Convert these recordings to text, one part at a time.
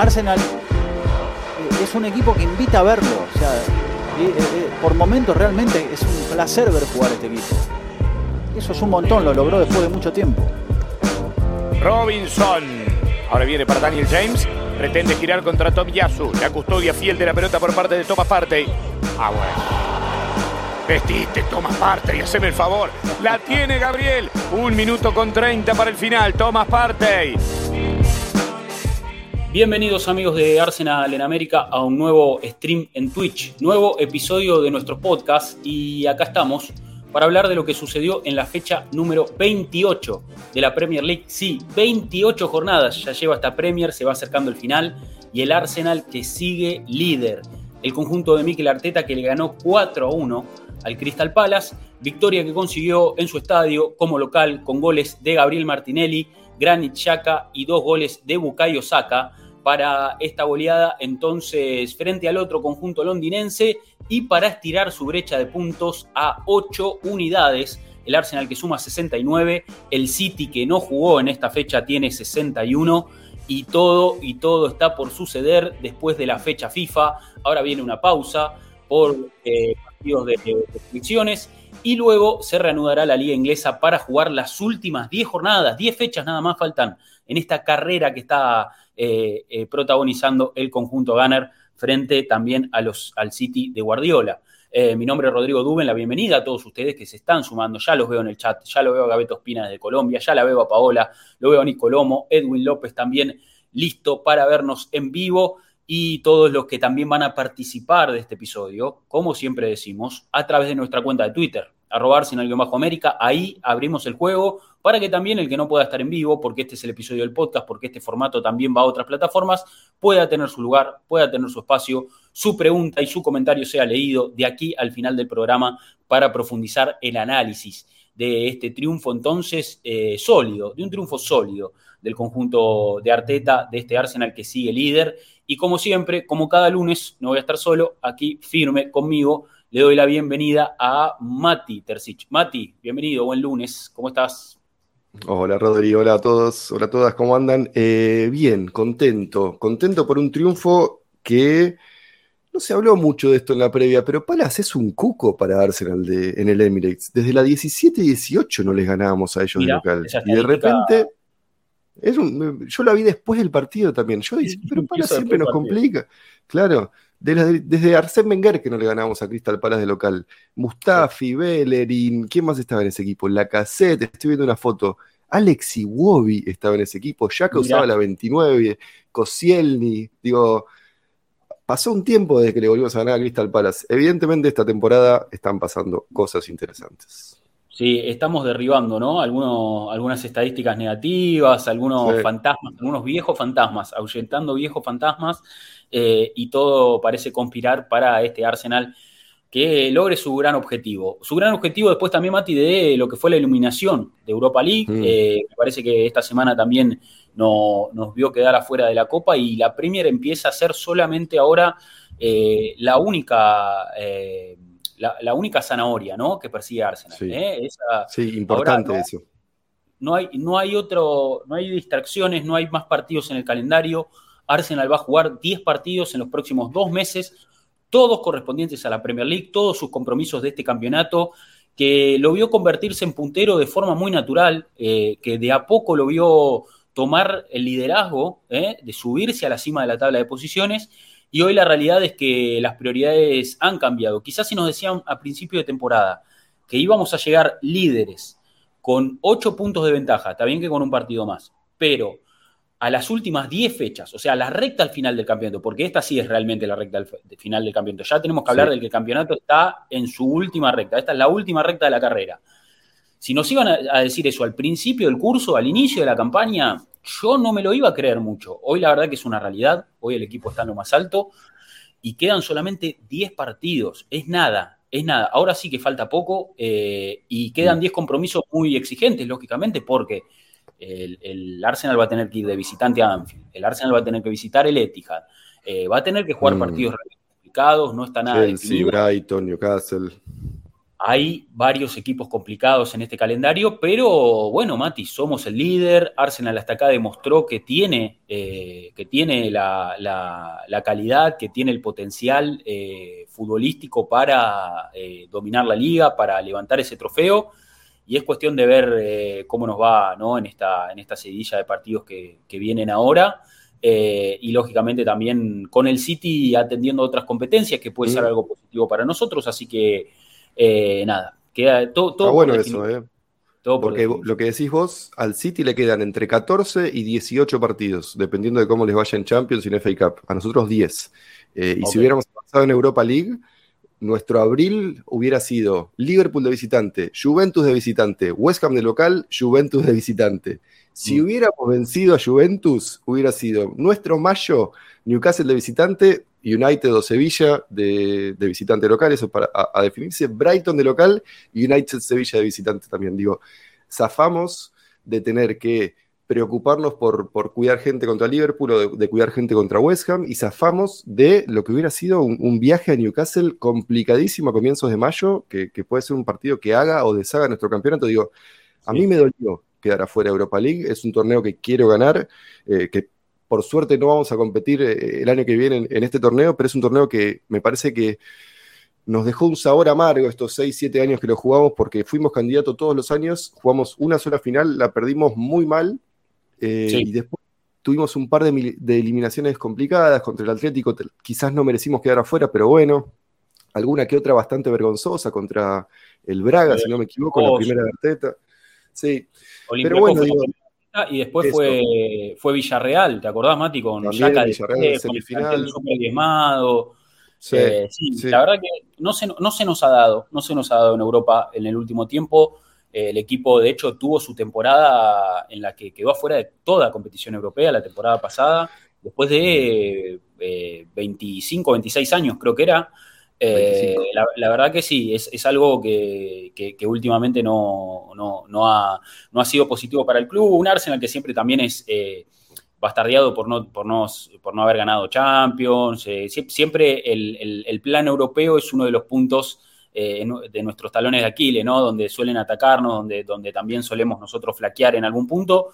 Arsenal eh, es un equipo que invita a verlo. O sea, eh, eh, por momentos realmente es un placer ver jugar este equipo. Eso es un montón, lo logró después de mucho tiempo. Robinson. Ahora viene para Daniel James. Pretende girar contra Tom Yasu. La custodia fiel de la pelota por parte de Thomas Partey. Ah, bueno. Vestite, Thomas Partey, haceme el favor. La tiene Gabriel. Un minuto con 30 para el final. Thomas Partey. Bienvenidos amigos de Arsenal en América a un nuevo stream en Twitch, nuevo episodio de nuestro podcast y acá estamos para hablar de lo que sucedió en la fecha número 28 de la Premier League. Sí, 28 jornadas ya lleva esta Premier, se va acercando el final y el Arsenal que sigue líder. El conjunto de Mikel Arteta que le ganó 4 a 1 al Crystal Palace, victoria que consiguió en su estadio como local con goles de Gabriel Martinelli, Granit Xhaka y dos goles de Bukayo Saka para esta goleada entonces frente al otro conjunto londinense y para estirar su brecha de puntos a 8 unidades. El Arsenal que suma 69, el City que no jugó en esta fecha tiene 61 y todo y todo está por suceder después de la fecha FIFA. Ahora viene una pausa por eh, partidos de, y luego se reanudará la liga inglesa para jugar las últimas 10 jornadas, 10 fechas nada más faltan en esta carrera que está eh, eh, protagonizando el conjunto Gunner frente también al City de Guardiola. Eh, mi nombre es Rodrigo Duben, la bienvenida a todos ustedes que se están sumando. Ya los veo en el chat, ya lo veo a Gabeto Espina de Colombia, ya la veo a Paola, lo veo a Nicolomo, Edwin López también listo para vernos en vivo y todos los que también van a participar de este episodio, como siempre decimos, a través de nuestra cuenta de Twitter, arrobar sin algo bajo América. Ahí abrimos el juego para que también el que no pueda estar en vivo, porque este es el episodio del podcast, porque este formato también va a otras plataformas, pueda tener su lugar, pueda tener su espacio, su pregunta y su comentario sea leído de aquí al final del programa para profundizar el análisis de este triunfo entonces eh, sólido, de un triunfo sólido del conjunto de Arteta, de este Arsenal que sigue líder. Y como siempre, como cada lunes, no voy a estar solo, aquí firme conmigo le doy la bienvenida a Mati Tercich. Mati, bienvenido, buen lunes, ¿cómo estás? Hola Rodrigo, hola a todos, hola a todas, ¿cómo andan? Eh, bien, contento, contento por un triunfo que no se habló mucho de esto en la previa, pero Palas es un cuco para Arsenal de, en el Emirates. Desde la 17 y 18 no les ganábamos a ellos de local. Y de repente, es un, yo la vi después del partido también. Yo dije, pero Palas siempre nos complica. Claro, desde, Arsène Wenger que no le ganamos a Crystal Palace de local. Mustafi, Bellerin, ¿quién más estaba en ese equipo? La Cassette, estoy viendo una foto. Alex Iwobi estaba en ese equipo, ya que usaba la 29, Koscielny, digo, pasó un tiempo desde que le volvimos a ganar a Crystal Palace. Evidentemente esta temporada están pasando cosas interesantes. Sí, estamos derribando, ¿no? Algunos, algunas estadísticas negativas, algunos fantasmas, algunos viejos fantasmas, ahuyentando viejos fantasmas eh, y todo parece conspirar para este Arsenal que logre su gran objetivo. Su gran objetivo después también, Mati, de lo que fue la iluminación de Europa League. Mm. Eh, me parece que esta semana también no, nos vio quedar afuera de la Copa y la Premier empieza a ser solamente ahora eh, la única... La, única zanahoria ¿no? que persigue Arsenal. Sí, importante eso. No hay, no hay otro, no hay distracciones, no hay más partidos en el calendario. Arsenal va a jugar 10 partidos en los próximos dos meses, todos correspondientes a la Premier League, todos sus compromisos de este campeonato, que lo vio convertirse en puntero de forma muy natural, eh, que de a poco lo vio tomar el liderazgo, eh, de subirse a la cima de la tabla de posiciones. Y hoy la realidad es que las prioridades han cambiado. Quizás si nos decían a principio de temporada que íbamos a llegar líderes con 8 puntos de ventaja, está bien que con un partido más, pero a las últimas 10 fechas, o sea, la recta al final del campeonato, porque esta sí es realmente la recta al final del campeonato. Ya tenemos que hablar del que el campeonato está en su última recta. Esta es la última recta de la carrera. Si nos iban a, decir eso al principio del curso, al inicio de la campaña, yo no me lo iba a creer mucho. Hoy la verdad que es una realidad. Hoy el equipo está en lo más alto y quedan solamente 10 partidos. Es nada, es nada. Ahora sí que falta poco eh, y quedan 10 compromisos muy exigentes, lógicamente, porque el, Arsenal va a tener que ir de visitante a Anfield, el Arsenal va a tener que visitar el Etihad, eh, va a tener que jugar mm. partidos complicados, no está nada Chelsea, Brighton, Newcastle. Hay varios equipos complicados en este calendario, pero bueno, Mati, somos el líder. Arsenal hasta acá demostró que tiene, eh, que tiene la, calidad, que tiene el potencial eh, futbolístico para eh, dominar la liga, para levantar ese trofeo. Y es cuestión de ver cómo nos va ¿no? en, esta, en esta seguidilla de partidos que, vienen ahora. y lógicamente también con el City atendiendo otras competencias, que puede ser algo positivo para nosotros. Así que eh, nada, queda todo. Está bueno eso, ¿eh? Porque lo que decís vos, al City le quedan entre 14 y 18 partidos, dependiendo de cómo les vaya en Champions y en FA Cup. A nosotros 10. Eh, y si hubiéramos avanzado en Europa League, nuestro abril hubiera sido Liverpool de visitante, Juventus de visitante, West Ham de local, Juventus de visitante. Si mm. hubiéramos vencido a Juventus, hubiera sido nuestro mayo, Newcastle de visitante, United o Sevilla de, visitante local, eso para a, definirse, Brighton de local y United Sevilla de visitante también. Digo, zafamos de tener que preocuparnos por, por cuidar gente contra Liverpool o de, cuidar gente contra West Ham y zafamos de lo que hubiera sido un, viaje a Newcastle complicadísimo a comienzos de mayo, que, puede ser un partido que haga o deshaga nuestro campeonato. Digo, a mí me dolió quedar afuera de Europa League, es un torneo que quiero ganar, eh, que por suerte no vamos a competir eh, el año que viene en, este torneo, pero es un torneo que me parece que nos dejó un sabor amargo estos 6, 7 años que lo jugamos porque fuimos candidatos todos los años, jugamos una sola final, la perdimos muy mal eh, y después tuvimos un par de, eliminaciones complicadas contra el Atlético, quizás no merecimos quedar afuera, pero bueno, alguna que otra bastante vergonzosa contra el Braga, si no me equivoco, la primera Arteta. Sí, pero bueno, digo, y después fue, fue Villarreal, ¿te acordás, Mati? Con Yaca de semifinal. Sí, eh, sí, la verdad que no se, no se nos ha dado, no se nos ha dado en Europa en el último tiempo. Eh, el equipo, de hecho, tuvo su temporada en la que quedó afuera de toda competición europea la temporada pasada, después de 25, 26 años creo que era. Eh, la, verdad que sí, es, algo que, últimamente no, no, ha, sido positivo para el club. Un Arsenal que siempre también es eh, bastardeado por no, por, no, por no haber ganado Champions. Eh, siempre el, plan europeo es uno de los puntos de nuestros talones de Aquiles, ¿no? donde suelen atacarnos, donde, donde también solemos nosotros flaquear en algún punto.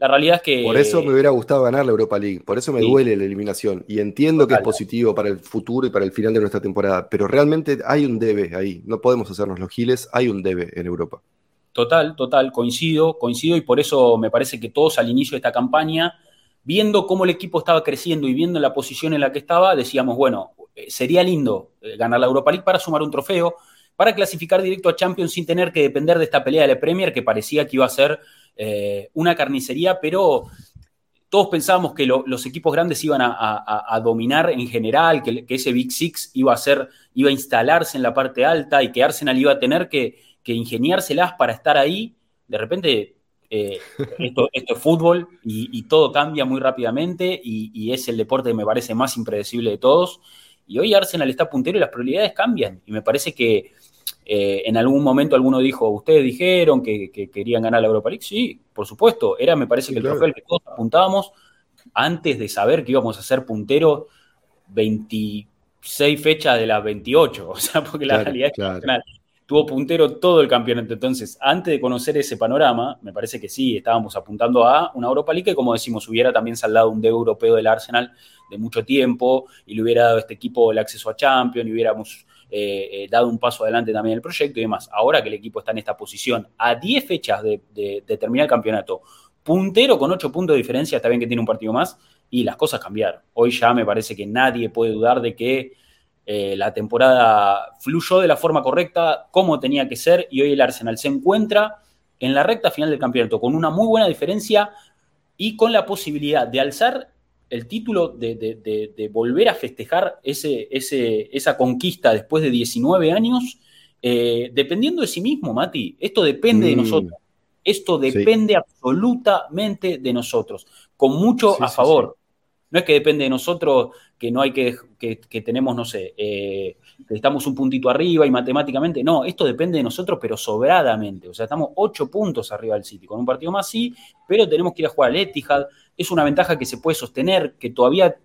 La realidad es que. Por eso me hubiera gustado ganar la Europa League. Por eso me duele la eliminación. Y entiendo que es positivo para el futuro y para el final de nuestra temporada. Pero realmente hay un debe ahí. No podemos hacernos los giles. Hay un debe en Europa. Total, total. Coincido, coincido. Y por eso me parece que todos al inicio de esta campaña, viendo cómo el equipo estaba creciendo y viendo la posición en la que estaba, decíamos, bueno, eh, sería lindo eh, ganar la Europa League para sumar un trofeo, para clasificar directo a Champions sin tener que depender de esta pelea de la Premier que parecía que iba a ser eh, una carnicería, pero todos pensábamos que los equipos grandes iban a, dominar en general, que, ese Big Six iba a ser, iba a instalarse en la parte alta y que Arsenal iba a tener que, ingeniárselas para estar ahí. De repente, eh, esto, es fútbol y, todo cambia muy rápidamente y, y, es el deporte que me parece más impredecible de todos. Y hoy Arsenal está puntero y las probabilidades cambian. Y me parece que eh, en algún momento alguno dijo, ustedes dijeron que, querían ganar la Europa League. Sí, por supuesto. Era, me parece que el trofeo al que todos apuntábamos antes de saber que íbamos a ser puntero 26 fechas de las 28. O sea, porque la realidad es que tuvo puntero todo el campeonato. Entonces, antes de conocer ese panorama, me parece que sí, estábamos apuntando a una Europa League que, como decimos, hubiera también saldado un debe europeo del Arsenal de mucho tiempo y le hubiera dado a este equipo el acceso a Champions y hubiéramos eh, eh, dado un paso adelante también el proyecto y demás. Ahora que el equipo está en esta posición, a 10 fechas de, terminar el campeonato, puntero con 8 puntos de diferencia, está bien que tiene un partido más, y las cosas cambiaron. Hoy ya me parece que nadie puede dudar de que eh, la temporada fluyó de la forma correcta, como tenía que ser, y hoy el Arsenal se encuentra en la recta final del campeonato con una muy buena diferencia y con la posibilidad de alzar el título de, volver a festejar ese, esa conquista después de 19 años, eh, dependiendo de sí mismo, Mati. Esto depende de mm. nosotros. Esto depende absolutamente de nosotros, con mucho a favor. No es que depende de nosotros, que no hay que, que, tenemos, no sé, eh, que estamos un puntito arriba y matemáticamente. No, esto depende de nosotros, pero sobradamente. O sea, estamos ocho puntos arriba del City. Con un partido más sí, pero tenemos que ir a jugar al Etihad. Es una ventaja que se puede sostener, que todavía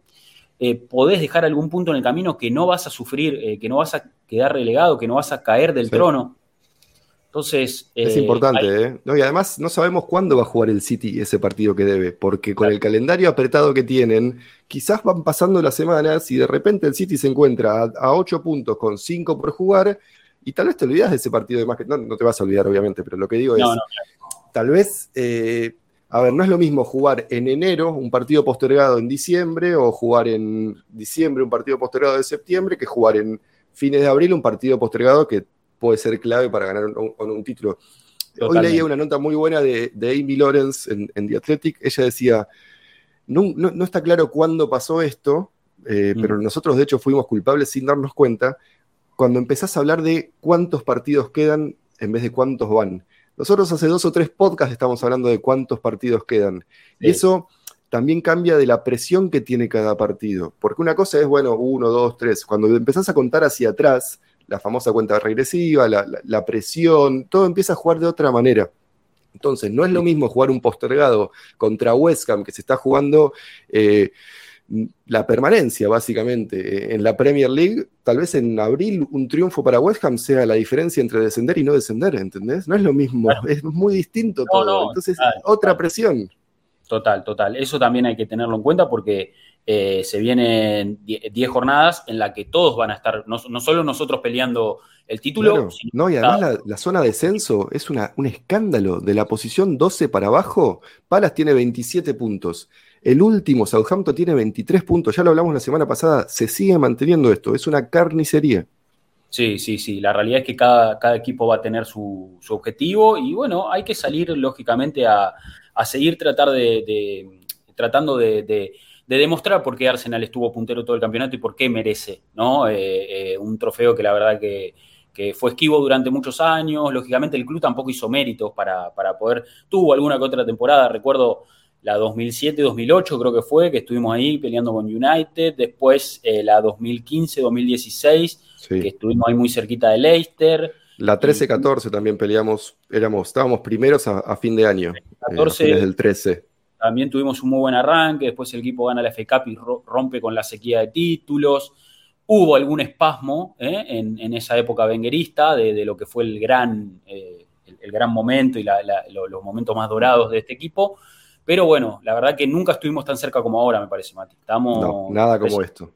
eh, podés dejar algún punto en el camino que no vas a sufrir, eh, que no vas a quedar relegado, que no vas a caer del trono. Entonces. Es importante, ¿eh? y además no sabemos cuándo va a jugar el City ese partido que debe, porque con el calendario apretado que tienen, quizás van pasando las semanas y de repente el City se encuentra a, 8 puntos con 5 por jugar y tal vez te olvidas de ese partido de más que. No, no te vas a olvidar, obviamente, pero lo que digo es. Tal vez a ver, no es lo mismo jugar en enero un partido postergado en diciembre o jugar en diciembre un partido postergado de septiembre que jugar en fines de abril un partido postergado que puede ser clave para ganar un, título. Hoy leía una nota muy buena de, Amy Lawrence en, The Athletic. Ella decía, no, está claro cuándo pasó esto, eh, mm. pero nosotros de hecho fuimos culpables sin darnos cuenta cuando empezás a hablar de cuántos partidos quedan en vez de cuántos van. Nosotros hace dos o tres podcasts estamos hablando de cuántos partidos quedan. Y eso también cambia de la presión que tiene cada partido. Porque una cosa es, bueno, uno, dos, tres. Cuando empezás a contar hacia atrás, la famosa cuenta regresiva, la, presión, todo empieza a jugar de otra manera. Entonces, no es lo mismo jugar un postergado contra West Ham, que se está jugando eh, la permanencia, básicamente. En la Premier League, tal vez en abril un triunfo para West Ham sea la diferencia entre descender y no descender, ¿entendés? No es lo mismo, es muy distinto todo. Entonces, otra presión. Total, total. Eso también hay que tenerlo en cuenta porque eh, se vienen 10 jornadas en las que todos van a estar, no, solo nosotros peleando el título. no, y además la, zona de descenso es una, un escándalo. De la posición 12 para abajo, Palas tiene 27 puntos. El último, Southampton, tiene 23 puntos. Ya lo hablamos la semana pasada. Se sigue manteniendo esto. Es una carnicería. Sí, sí, sí. La realidad es que cada, equipo va a tener su, objetivo y bueno, hay que salir lógicamente a, seguir tratando de, demostrar por qué Arsenal estuvo puntero todo el campeonato y por qué merece ¿no? Eh, eh, un trofeo que la verdad que, fue esquivo durante muchos años. Lógicamente el club tampoco hizo méritos para, para poder, tuvo alguna que otra temporada, recuerdo la 2007-2008 creo que fue, que estuvimos ahí peleando con United, después eh, la 2015-2016, que estuvimos ahí muy cerquita de Leicester. La 13-14 también peleamos, éramos, estábamos primeros a, fin de año, 14, eh, del 13. También tuvimos un muy buen arranque, después el equipo gana la FA Cup y rompe con la sequía de títulos. Hubo algún espasmo eh, en, esa época venguerista de, lo que fue el gran, el, gran momento y los momentos más dorados de este equipo. Pero bueno, la verdad que nunca estuvimos tan cerca como ahora, me parece, Mati. Estamos, no, nada como esto.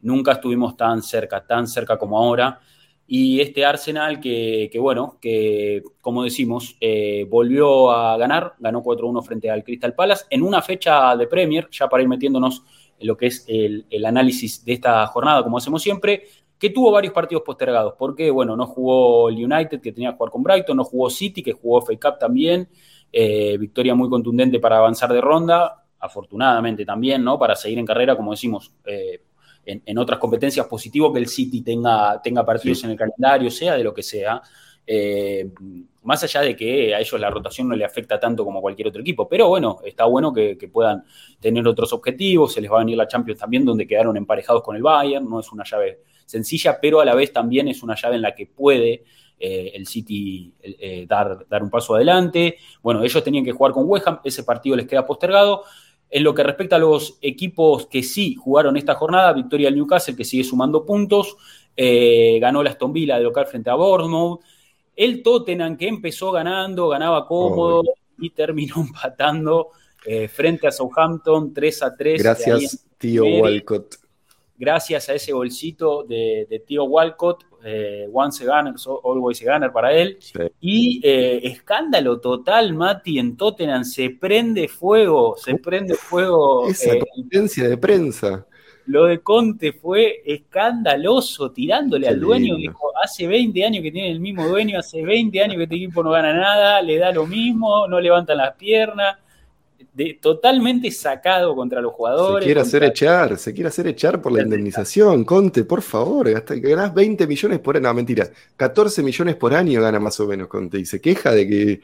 Nunca estuvimos tan cerca, tan cerca como ahora. Y este Arsenal que, bueno, que como decimos, eh, volvió a ganar, ganó 4-1 frente al Crystal Palace en una fecha de Premier, ya para ir metiéndonos en lo que es el, el análisis de esta jornada, como hacemos siempre, que tuvo varios partidos postergados, porque, bueno, no jugó el United, que tenía que jugar con Brighton, no jugó City, que jugó FA Cup también, eh, victoria muy contundente para avanzar de ronda, afortunadamente también, ¿no? Para seguir en carrera, como decimos, eh, en, otras competencias, positivo que el City tenga, tenga partidos en el calendario, sea de lo que sea. Eh, más allá de que a ellos la rotación no le afecta tanto como a cualquier otro equipo, pero bueno, está bueno que, que, puedan tener otros objetivos, se les va a venir la Champions también, donde quedaron emparejados con el Bayern, no es una llave sencilla, pero a la vez también es una llave en la que puede eh, el City eh, dar, dar un paso adelante. Bueno, ellos tenían que jugar con West Ham, ese partido les queda postergado. En lo que respecta a los equipos que sí jugaron esta jornada, victoria del Newcastle, que sigue sumando puntos, eh, ganó la Aston Villa de local frente a Bournemouth. El Tottenham, que empezó ganando, ganaba cómodo y terminó empatando frente a Southampton 3 a 3. Gracias, tío Walcott. Gracias a ese bolsito de, de tío Walcott, eh, once a gunner, always a gunner para él. Y eh, escándalo total, Mati, en Tottenham se prende fuego, se prende fuego. Esa eh, de prensa. Lo de Conte fue escandaloso, tirándole al dueño. Dijo, hace 20 años que tiene el mismo dueño, hace 20 años que este equipo no gana nada, le da lo mismo, no levantan las piernas totalmente sacado contra los jugadores. Se quiere hacer echar, se quiere hacer echar por la indemnización. Conte, por favor, hasta que ganás 20 millones por año. No, mentira, 14 millones por año gana más o menos Conte. Y se queja de que.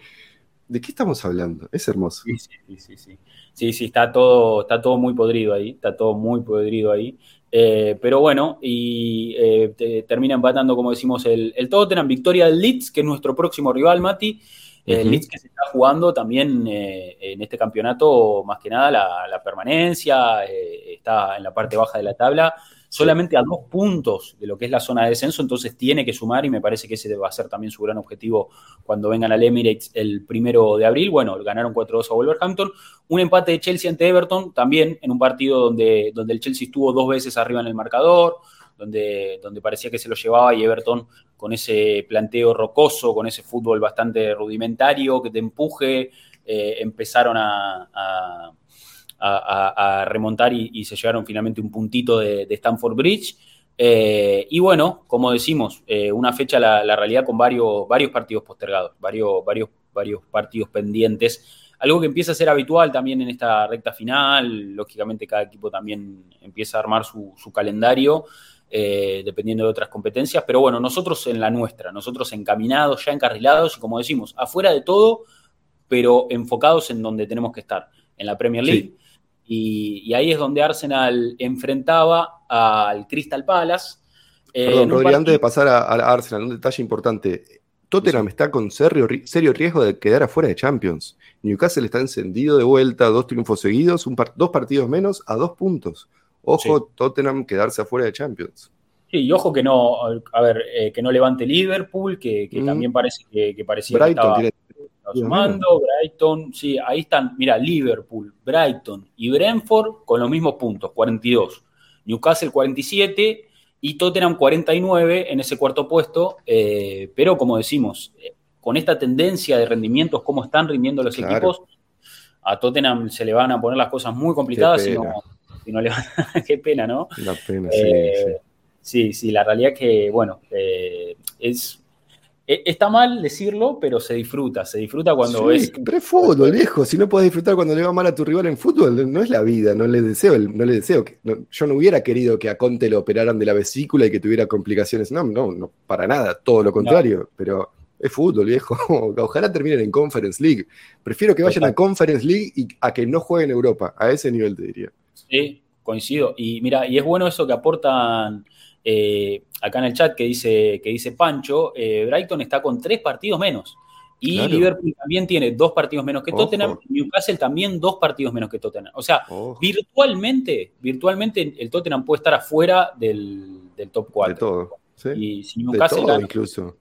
¿De qué estamos hablando? Es hermoso. Sí, sí, sí. Sí, sí, sí está, todo, está todo muy podrido ahí. Está todo muy podrido ahí. Eh, pero bueno, y eh, termina empatando, como decimos, el, el Tottenham, victoria del Leeds, que es nuestro próximo rival, Mati. El Leeds que se está jugando también eh, en este campeonato, más que nada, la, permanencia, eh, está en la parte baja de la tabla, solamente a dos puntos de lo que es la zona de descenso, entonces tiene que sumar y me parece que ese va a ser también su gran objetivo cuando vengan al Emirates el primero de abril. Bueno, ganaron 4-2 a Wolverhampton. Un empate de Chelsea ante Everton, también en un partido donde, donde el Chelsea estuvo dos veces arriba en el marcador, donde, donde parecía que se lo llevaba y Everton con ese planteo rocoso, con ese fútbol bastante rudimentario que te empuje, eh, empezaron a remontar y, se llegaron finalmente un puntito de, Stanford Bridge. Eh, y bueno, como decimos, eh, una fecha la, realidad con varios, varios partidos postergados, varios partidos pendientes. Algo que empieza a ser habitual también en esta recta final. Lógicamente, cada equipo también empieza a armar su, calendario. Eh, dependiendo de otras competencias, pero bueno, nosotros en la nuestra, nosotros encaminados, ya encarrilados y como decimos, afuera de todo, pero enfocados en donde tenemos que estar, en la Premier League. Y, ahí es donde Arsenal enfrentaba al Crystal Palace. Eh, Perdón, Rodri, antes de pasar a, Arsenal, un detalle importante. Tottenham está con serio, riesgo de quedar afuera de Champions. Newcastle está encendido de vuelta, dos triunfos seguidos, dos partidos menos a dos puntos. Ojo, Tottenham quedarse afuera de Champions. Sí, y ojo que no, a ver, eh, que no levante Liverpool, que, mm. también parece que, que parecía que estaba sumando, Brighton, sí, ahí están, mira, Liverpool, Brighton y Brentford con los mismos puntos, 42. Newcastle 47 y Tottenham 49 en ese cuarto puesto, eh, pero como decimos, eh, con esta tendencia de rendimientos, cómo están rindiendo los equipos, a Tottenham se le van a poner las cosas muy complicadas si no, le van Qué pena, ¿no? La pena, eh, sí, sí. sí, la realidad es que, bueno, es e, Está mal decirlo, pero se disfruta, se disfruta cuando ves. Pero es fútbol, viejo. Si no puedes disfrutar cuando le va mal a tu rival en fútbol, no es la vida. No le deseo, no le deseo. Que, yo no hubiera querido que a Conte lo operaran de la vesícula y que tuviera complicaciones. No, no, no, para nada, todo lo contrario. Pero es fútbol, viejo. Ojalá terminen en Conference League. Prefiero que vayan a Conference League y a que no jueguen en Europa. A ese nivel te diría. Sí, coincido. Y mira, y es bueno eso que aportan eh, acá en el chat que dice, que dice Pancho, eh, Brighton está con tres partidos menos. Y Liverpool también tiene dos partidos menos que Tottenham. Newcastle también dos partidos menos que Tottenham. O sea, virtualmente, virtualmente el Tottenham puede estar afuera del, top 4. De todo. Y si Newcastle incluso.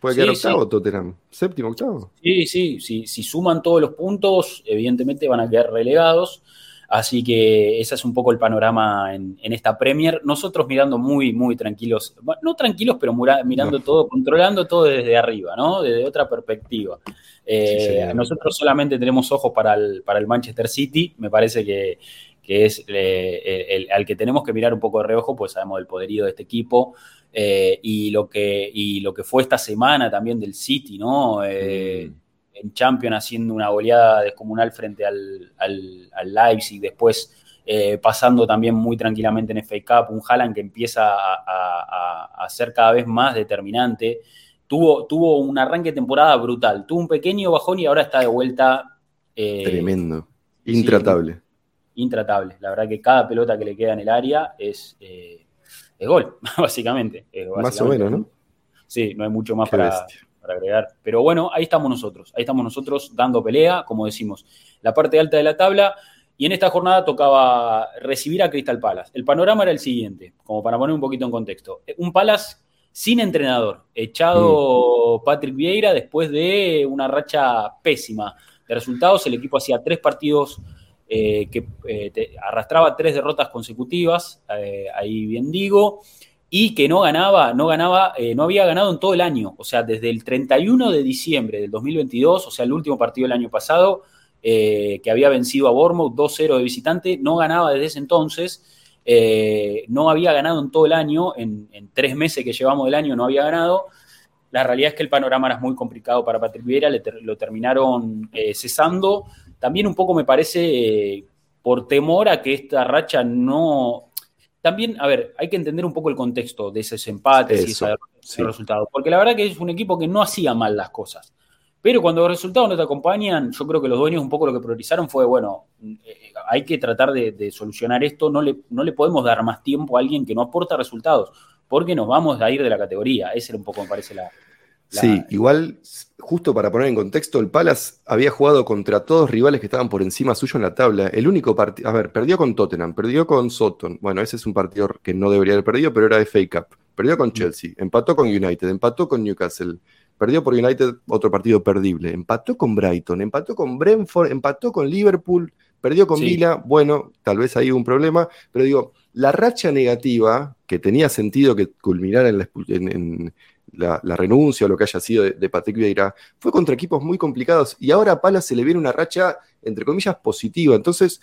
Puede quedar octavo Tottenham. Séptimo, octavo. Sí, sí, sí. Si suman todos los puntos, evidentemente van a quedar relegados. Así que ese es un poco el panorama en, esta Premier. Nosotros mirando muy, muy tranquilos, no tranquilos, pero mirando todo, controlando todo desde arriba, ¿no? Desde otra perspectiva. Eh, nosotros solamente tenemos ojos para el, para el Manchester City, me parece que, es eh, el, al que tenemos que mirar un poco de reojo, pues sabemos del poderío de este equipo. Eh, y, lo que, y lo que fue esta semana también del City, ¿no? Mm en Champions haciendo una goleada descomunal frente al, al, Leipzig, después eh, pasando también muy tranquilamente en FA Cup, un Haaland que empieza a, ser cada vez más determinante. Tuvo, tuvo un arranque de temporada brutal, tuvo un pequeño bajón y ahora está de vuelta. Eh, Tremendo, intratable. intratable, la verdad que cada pelota que le queda en el área es, eh, gol, básicamente, Más o menos, ¿no? Sí, no hay mucho más para, agregar. Pero bueno, ahí estamos nosotros, ahí estamos nosotros dando pelea, como decimos, la parte alta de la tabla. Y en esta jornada tocaba recibir a Crystal Palace. El panorama era el siguiente, como para poner un poquito en contexto. Un Palace sin entrenador, echado mm. Patrick Vieira después de una racha pésima de resultados. El equipo hacía tres partidos eh, que eh, arrastraba tres derrotas consecutivas, eh, ahí bien digo y que no ganaba, no ganaba, eh, no había ganado en todo el año. O sea, desde el 31 de diciembre del 2022, o sea, el último partido del año pasado, eh, que había vencido a Bournemouth 2-0 de visitante, no ganaba desde ese entonces. Eh, no había ganado en todo el año, en, tres meses que llevamos del año no había ganado. La realidad es que el panorama era muy complicado para Patrick Vieira, lo terminaron cesando. También un poco me parece por temor a que esta racha no, también, a ver, hay que entender un poco el contexto de esos empates y esos resultados. Porque la verdad que es un equipo que no hacía mal las cosas. Pero cuando los resultados no te acompañan, yo creo que los dueños un poco lo que priorizaron fue, bueno, eh, hay que tratar de, solucionar esto, no le, no le podemos dar más tiempo a alguien que no aporta resultados, porque nos vamos a ir de la categoría. Ese era un poco, me parece, la, sí, igual, justo para poner en contexto, el Palace había jugado contra todos rivales que estaban por encima suyo en la tabla. El único partido, a ver, perdió con Tottenham, perdió con Soton. Bueno, ese es un partido que no debería haber perdido, pero era FA Cup. Perdió con mm. Chelsea, empató con United, empató con Newcastle, perdió por United, otro partido perdible, empató con Brighton, empató con Brentford, empató con Liverpool, perdió con Villa. Bueno, tal vez ahí hubo un problema, pero digo, la racha negativa que tenía sentido que culminara en la, en, la, renuncia o lo que haya sido de, Patrick Vieira, fue contra equipos muy complicados y ahora a Pala se le viene una racha, entre comillas, positiva. Entonces,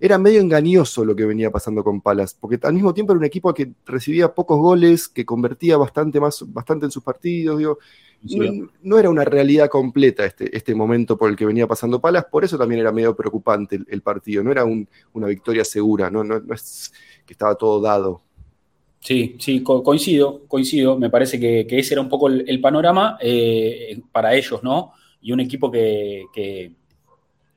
era medio engañoso lo que venía pasando con Palas, porque al mismo tiempo era un equipo que recibía pocos goles, que convertía bastante, más, bastante en sus partidos, digo. No, era una realidad completa este, este momento por el que venía pasando Palas, por eso también era medio preocupante el, partido, no era una victoria segura, no, no, no es que estaba todo dado. Sí, sí, coincido, coincido. Me parece que, ese era un poco el, panorama eh, para ellos, ¿no? Y un equipo que,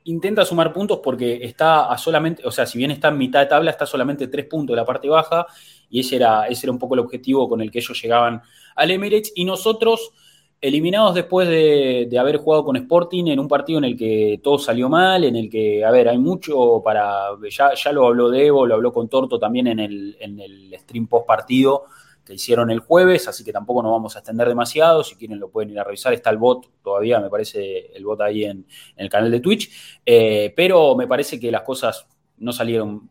intenta sumar puntos porque está a solamente, o sea, si bien está en mitad de tabla, está solamente tres puntos de la parte baja, y ese era, ese era un poco el objetivo con el que ellos llegaban al Emirates. Y nosotros eliminados después de, haber jugado con Sporting en un partido en el que todo salió mal, en el que, a ver, hay mucho para, ya, ya lo habló Debo, lo habló con Torto también en el, en el stream post partido que hicieron el jueves, así que tampoco nos vamos a extender demasiado, si quieren lo pueden ir a revisar, está el bot todavía, me parece el bot ahí en, el canal de Twitch, eh, pero me parece que las cosas no salieron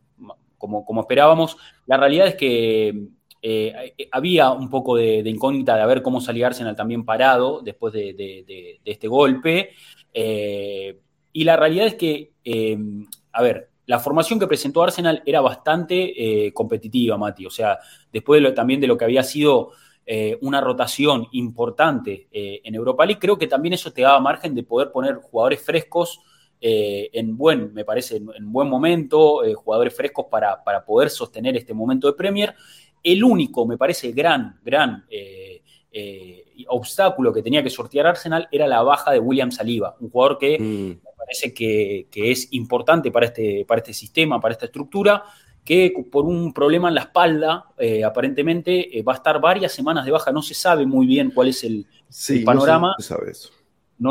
como, como esperábamos. La realidad es que eh, eh, había un poco de, incógnita de ver cómo salía Arsenal también parado después de, este golpe. Eh, y la realidad es que, a ver, la formación que presentó Arsenal era bastante competitiva, Mati. O sea, después también de lo que había sido una rotación importante en Europa League, creo que también eso te daba margen de poder poner jugadores frescos. En buen, me parece, en, buen momento, jugadores frescos para, para, poder sostener este momento de Premier el único, me parece, gran, gran eh, eh, obstáculo que tenía que sortear Arsenal era la baja de William Saliba, un jugador que mm. me parece que, es importante para este, para este sistema, para esta estructura, que por un problema en la espalda, eh, aparentemente va a estar varias semanas de baja, no se sabe muy bien cuál es el, panorama. No,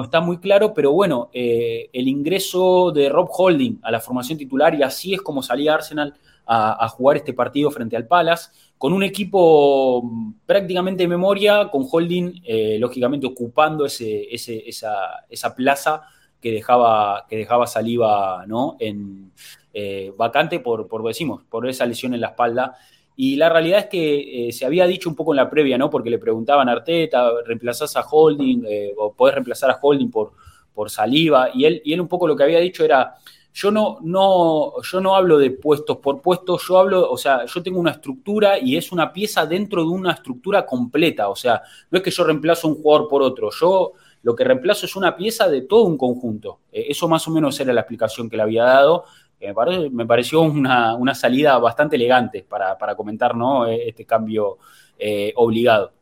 está muy claro, pero bueno, el ingreso de Rob Holding a la formación titular y así es como salía Arsenal a, jugar este partido frente al Palace, con un equipo prácticamente de memoria, con Holding eh, lógicamente ocupando ese, esa, plaza que dejaba, que dejaba Saliva ¿no? en, eh, vacante por, por, decimos, por esa lesión en la espalda. Y la realidad es que eh, se había dicho un poco en la previa, ¿no? Porque le preguntaban a Arteta, ¿reemplazás a Holding? ¿O podés reemplazar a Holding por, por Saliva? Y él, y él un poco lo que había dicho era, yo no, no, yo no hablo de puestos por puestos, yo hablo, o sea, yo tengo una estructura y es una pieza dentro de una estructura completa, o sea, no es que yo reemplazo un jugador por otro, yo lo que reemplazo es una pieza de todo un conjunto. Eh, eso más o menos era la explicación que le había dado. Me, pareció una, salida bastante elegante para, comentar ¿no? E, este cambio eh, obligado.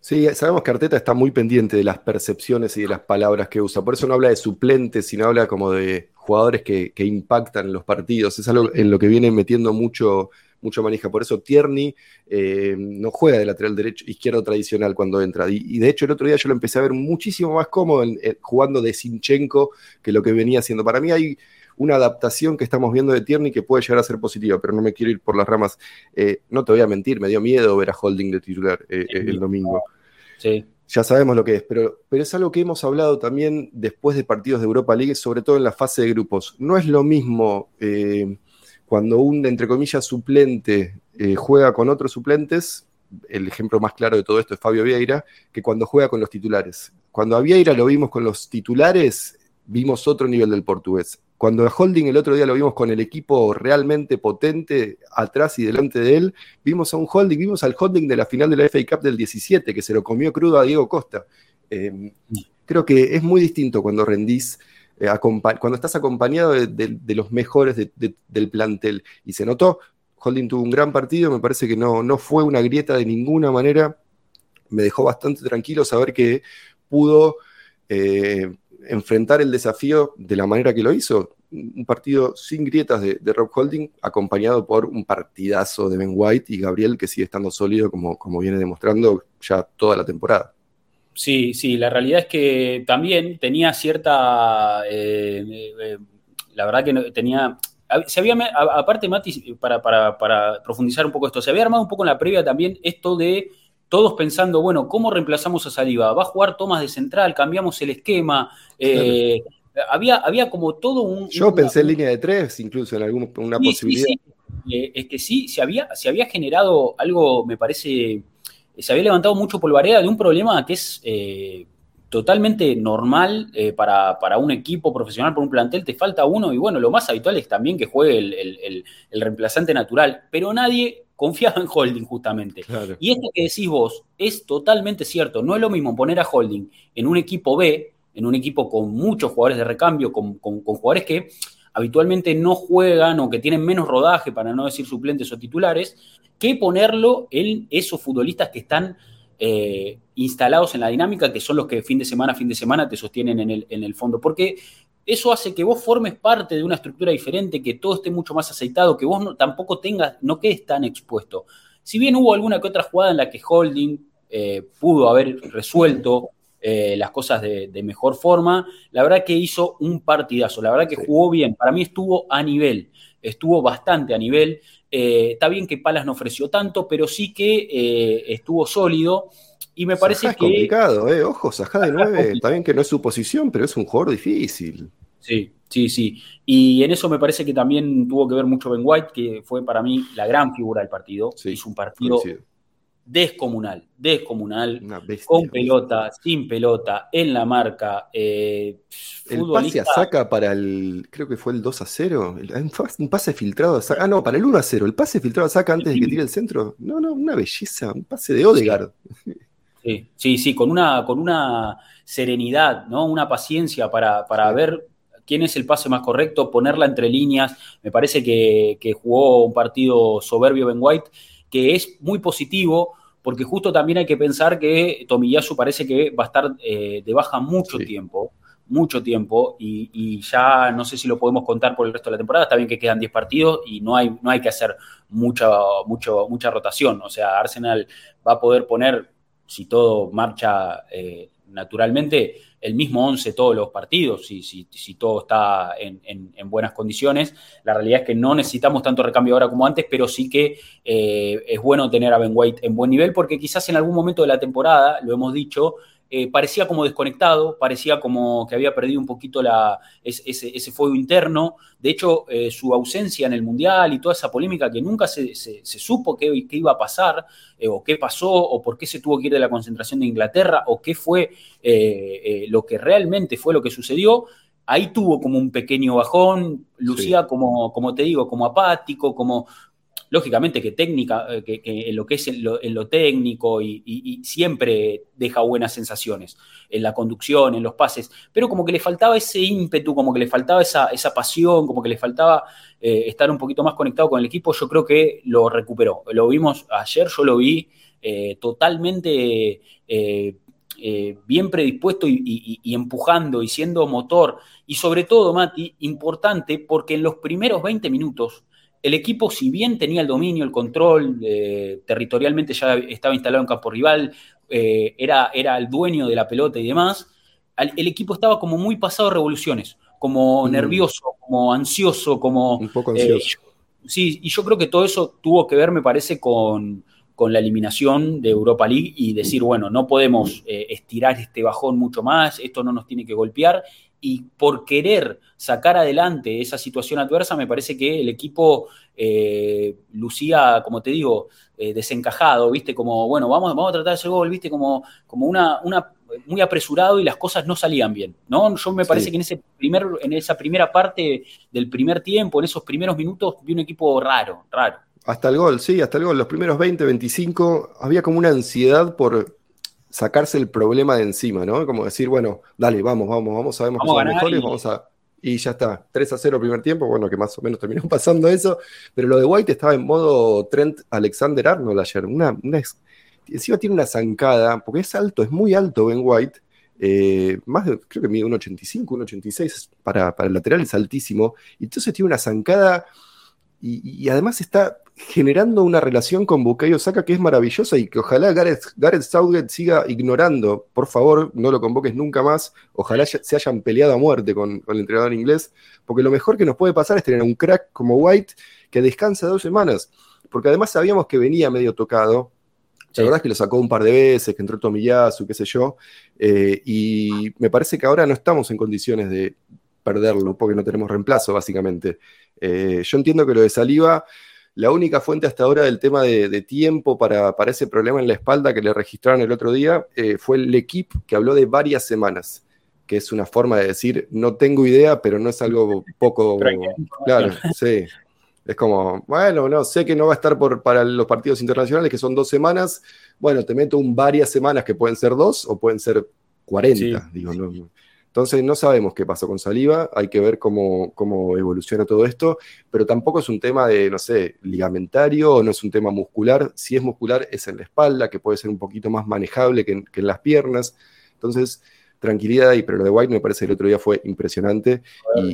Sí, sabemos que Arteta está muy pendiente de las percepciones y de las palabras que usa. Por eso no habla de suplentes, sino habla como de jugadores que, impactan los partidos. Es algo en lo que viene metiendo mucho, mucho manija. Por eso Tierney eh, no juega de lateral derecho, izquierdo tradicional cuando entra. Y, de hecho el otro día yo lo empecé a ver muchísimo más cómodo jugando de Sinchenko que lo que venía haciendo. Para mí hay una adaptación que estamos viendo de Tierney que puede llegar a ser positiva, pero no me quiero ir por las ramas. Eh, no te voy a mentir, me dio miedo ver a Holding de titular eh, el domingo. Sí. Ya sabemos lo que es, pero, pero es algo que hemos hablado también después de partidos de Europa League, sobre todo en la fase de grupos. No es lo mismo eh, cuando un, entre comillas, suplente juega con otros suplentes, el ejemplo más claro de todo esto es Fabio Vieira, que cuando juega con los titulares. Cuando a Vieira lo vimos con los titulares, vimos otro nivel del portugués. Cuando a Holding el otro día lo vimos con el equipo realmente potente atrás y delante de él, vimos a un Holding, vimos al Holding de la final de la FA Cup del 17, que se lo comió crudo a Diego Costa. Em, creo que es muy distinto cuando rendís, eh, cuando estás acompañado de, los mejores del plantel. Y se notó, Holding tuvo un gran partido, me parece que no, no fue una grieta de ninguna manera. Me dejó bastante tranquilo saber que pudo eh, enfrentar el desafío de la manera que lo hizo. Un partido sin grietas de, Rob Holding, acompañado por un partidazo de Ben White y Gabriel, que sigue estando sólido como, como viene demostrando ya toda la temporada. Sí, sí, la realidad es que también tenía cierta, eh, eh, la verdad que tenía, se había, aparte Mati, para, para, profundizar un poco esto, se había armado un poco en la previa también esto de todos pensando, bueno, ¿cómo reemplazamos a Saliba? ¿Va a jugar Tomás de central? ¿Cambiamos el esquema? Eh, había, había como todo un... Yo pensé en línea de tres, incluso en alguna posibilidad. es que sí, se había, se había generado algo, me parece se había levantado mucho polvareda de un problema que es eh, totalmente normal eh, para, un equipo profesional, por un plantel, te falta uno y bueno, lo más habitual es también que juegue el, reemplazante natural, pero nadie confiaba en Holding justamente. Y esto que decís vos es totalmente cierto, no es lo mismo poner a Holding en un equipo B, en un equipo con muchos jugadores de recambio, con, con jugadores que habitualmente no juegan o que tienen menos rodaje, para no decir suplentes o titulares, que ponerlo en esos futbolistas que están eh, instalados en la dinámica, que son los que fin de semana, fin de semana te sostienen en el, en el fondo. Porque eso hace que vos formes parte de una estructura diferente, que todo esté mucho más aceitado, que vos no, tampoco tengas, no quedes tan expuesto. Si bien hubo alguna que otra jugada en la que Holding eh, pudo haber resuelto eh, las cosas de, de, mejor forma, la verdad que hizo un partidazo, la verdad que jugó bien, para mí estuvo a nivel, estuvo bastante a nivel. Eh, está bien que Palas no ofreció tanto, pero sí que estuvo sólido. Y me parece es complicado, eh. Ojo, Sajá de 9, está bien que no es su posición, pero es un jugador difícil. Sí, sí, sí. Y en eso me parece que también tuvo que ver mucho Ben White, que fue para mí la gran figura del partido. Sí, Hizo un partido descomunal, descomunal, con pelota, sin pelota, en la marca. Eh, el pase a saca para el, creo que fue el 2 a 0, un pase filtrado a saca, ah no, para el 1 a 0, el pase filtrado a saca antes de que tire el centro, no, no, una belleza, un pase de Odegaard. Sí, sí, sí, con una, con una serenidad, ¿no? Una paciencia para, para ver quién es el pase más correcto, ponerla entre líneas. Me parece que, que jugó un partido soberbio Ben White, que es muy positivo porque justo también hay que pensar que Tomiyasu parece que va a estar eh, de baja mucho tiempo, mucho tiempo, y, ya no sé si lo podemos contar por el resto de la temporada, está bien que quedan 10 partidos y no hay, no hay que hacer mucha, mucho, mucha rotación, o sea, Arsenal va a poder poner, si todo marcha eh, naturalmente, el mismo 11 todos los partidos, si, si, si todo está en, buenas condiciones. La realidad es que no necesitamos tanto recambio ahora como antes, pero sí que eh, es bueno tener a Ben White en buen nivel, porque quizás en algún momento de la temporada, lo hemos dicho, eh, parecía como desconectado, parecía como que había perdido un poquito la, ese, fuego interno. De hecho, eh, su ausencia en el Mundial y toda esa polémica que nunca se, supo qué, iba a pasar, eh, o qué pasó, o por qué se tuvo que ir de la concentración de Inglaterra, o qué fue lo que realmente fue lo que sucedió. Ahí tuvo como un pequeño bajón, lucía como, como te digo, como apático, como, lógicamente que técnica, eh, que, en lo que es en lo, técnico y, siempre deja buenas sensaciones en la conducción, en los pases, pero como que le faltaba ese ímpetu, como que le faltaba esa, esa pasión, como que le faltaba eh, estar un poquito más conectado con el equipo, yo creo que lo recuperó. Lo vimos ayer, yo lo vi eh, totalmente bien predispuesto y, y, empujando y siendo motor. Y sobre todo, Mati, importante porque en los primeros 20 minutos el equipo, si bien tenía el dominio, el control, eh, territorialmente ya estaba instalado en campo rival, eh, era, era el dueño de la pelota y demás, el equipo estaba como muy pasado revoluciones, como mm. nervioso, como ansioso, como... Un poco eh, ansioso. sí, y yo creo que todo eso tuvo que ver, me parece, con, con la eliminación de Europa League y decir, bueno, no podemos estirar este bajón mucho más, esto no nos tiene que golpear y por querer sacar adelante esa situación adversa, me parece que el equipo eh, lucía, como te digo, eh, desencajado, ¿viste? Como, bueno, vamos, vamos a tratar ese gol, ¿viste? Como, como una, una, muy apresurado y las cosas no salían bien, ¿no? Yo me parece que en, ese primer, en esa primera parte del primer tiempo, en esos primeros minutos, vi un equipo raro, raro. Hasta el gol, sí, hasta el gol. Los primeros 20, 25, había como una ansiedad por sacarse el problema de encima, ¿no? Como decir, bueno, dale, vamos, vamos, vamos, sabemos que somos mejores, y... vamos a. Y ya está, 3 a 0 primer tiempo, bueno, que más o menos terminó pasando eso, pero lo de White estaba en modo Trent Alexander Arnold ayer, una, encima tiene una zancada, porque es alto, es muy alto Ben White, eh, más de, creo que mide 1,85, 1,86, para, para el lateral es altísimo, y entonces tiene una zancada y, y además está generando una relación con Bukayo Saka que es maravillosa y que ojalá Gareth, Gareth Southgate siga ignorando. Por favor, no lo convoques nunca más. Ojalá se hayan peleado a muerte con, el entrenador inglés, porque lo mejor que nos puede pasar es tener un crack como White que descansa dos semanas, porque además sabíamos que venía medio tocado. La verdad es que lo sacó un par de veces, que entró Tomiyasu, qué sé yo, eh, y me parece que ahora no estamos en condiciones de perderlo, porque no tenemos reemplazo, básicamente. Eh, yo entiendo que lo de Saliva la única fuente hasta ahora del tema de, tiempo para, ese problema en la espalda que le registraron el otro día eh, fue el equipo que habló de varias semanas, que es una forma de decir, no tengo idea, pero no es algo poco... claro, sí. Es como, bueno, no, sé que no va a estar por, para los partidos internacionales, que son dos semanas. Bueno, te meto un varias semanas que pueden ser dos o pueden ser 40. Digo, no, entonces no sabemos qué pasó con Saliva, hay que ver cómo, evoluciona todo esto, pero tampoco es un tema de, no sé, ligamentario o no es un tema muscular. Si es muscular es en la espalda, que puede ser un poquito más manejable que en, las piernas. Entonces, tranquilidad ahí, pero lo de White me parece que el otro día fue impresionante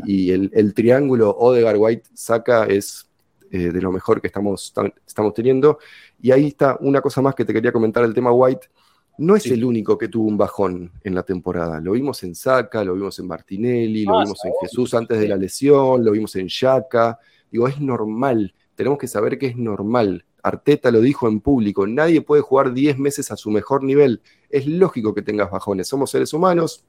y, el, triángulo Odegaard White saca es eh, de lo mejor que estamos, estamos teniendo. Y ahí está una cosa más que te quería comentar, el tema White no es el único que tuvo un bajón en la temporada. Lo vimos en Saca, lo vimos en Martinelli, lo ah, vimos en Jesús antes de la lesión, lo vimos en Yaka. Digo, es normal. Tenemos que saber que es normal. Arteta lo dijo en público. Nadie puede jugar 10 meses a su mejor nivel. Es lógico que tengas bajones. Somos seres humanos,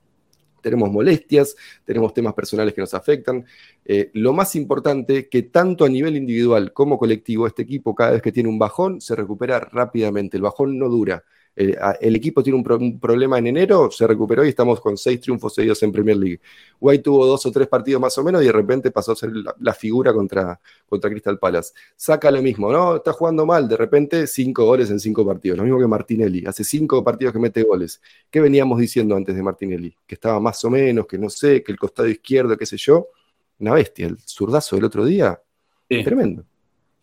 tenemos molestias, tenemos temas personales que nos afectan. Eh, lo más importante, que tanto a nivel individual como colectivo, este equipo cada vez que tiene un bajón se recupera rápidamente. El bajón no dura. Eh, el, equipo tiene un, problema en enero, se recuperó y estamos con seis triunfos seguidos en Premier League. White tuvo dos o tres partidos más o menos y de repente pasó a ser la, figura contra, contra Crystal Palace. Saca lo mismo, ¿no? Está jugando mal, de repente cinco goles en cinco partidos. Lo mismo que Martinelli, hace cinco partidos que mete goles. ¿Qué veníamos diciendo antes de Martinelli? Que estaba más o menos, que no sé, que el costado izquierdo, qué sé yo. Una bestia, el zurdazo del otro día, tremendo.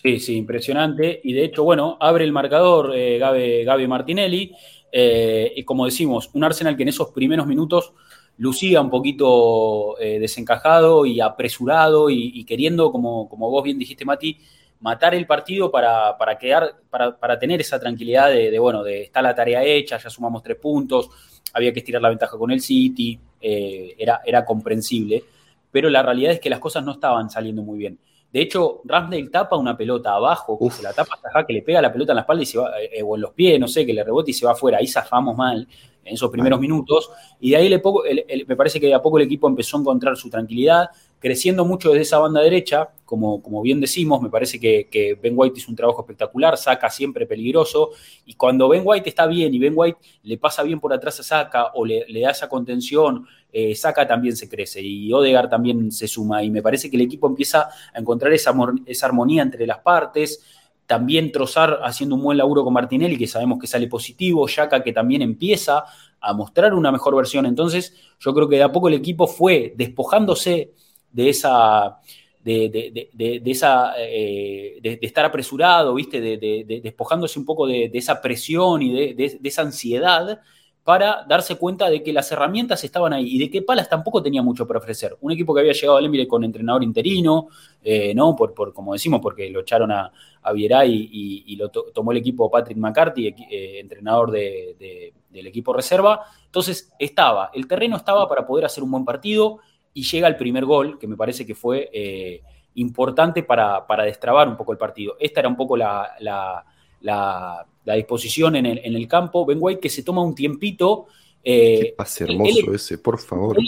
Sí, sí, impresionante. Y de hecho, bueno, abre el marcador eh, Gaby, Martinelli. Eh, y como decimos, un Arsenal que en esos primeros minutos lucía un poquito eh, desencajado y apresurado y, queriendo, como, como, vos bien dijiste, Mati, matar el partido para, para quedar, para, para, tener esa tranquilidad de, bueno, de está la tarea hecha, ya sumamos tres puntos, había que estirar la ventaja con el City, era, era comprensible, pero la realidad es que las cosas no estaban saliendo muy bien. De hecho, Ramsdale tapa una pelota abajo, se la tapa hasta que le pega la pelota en la espalda y se va, eh, o en los pies, no sé, que le rebote y se va afuera. Ahí zafamos mal en esos primeros minutos. Y de ahí le poco, me parece que de a poco el equipo empezó a encontrar su tranquilidad, creciendo mucho desde esa banda derecha, como, como bien decimos, me parece que, Ben White hizo un trabajo espectacular, saca siempre peligroso, y cuando Ben White está bien y Ben White le pasa bien por atrás a Saca o le, da esa contención, eh, Saca también se crece y Odegar también se suma, y me parece que el equipo empieza a encontrar esa, esa armonía entre las partes, también Trozar haciendo un buen laburo con Martinelli, que sabemos que sale positivo, Yaka que también empieza a mostrar una mejor versión. Entonces, yo creo que de a poco el equipo fue despojándose de esa, de, esa, eh, de, estar apresurado, ¿viste? De, despojándose un poco de, esa presión y de, esa ansiedad para darse cuenta de que las herramientas estaban ahí y de que Palas tampoco tenía mucho para ofrecer. Un equipo que había llegado al Emirates con entrenador interino, eh, ¿no? Por, por, como decimos, porque lo echaron a, a Vieira y, lo tomó el equipo Patrick McCarthy, eh, entrenador del equipo reserva. Entonces estaba, el terreno estaba para poder hacer un buen partido y llega el primer gol, que me parece que fue eh, importante para, destrabar un poco el partido. Esta era un poco la, la, disposición en el, campo. Ben White que se toma un tiempito. Eh, Qué pase hermoso ese, por favor.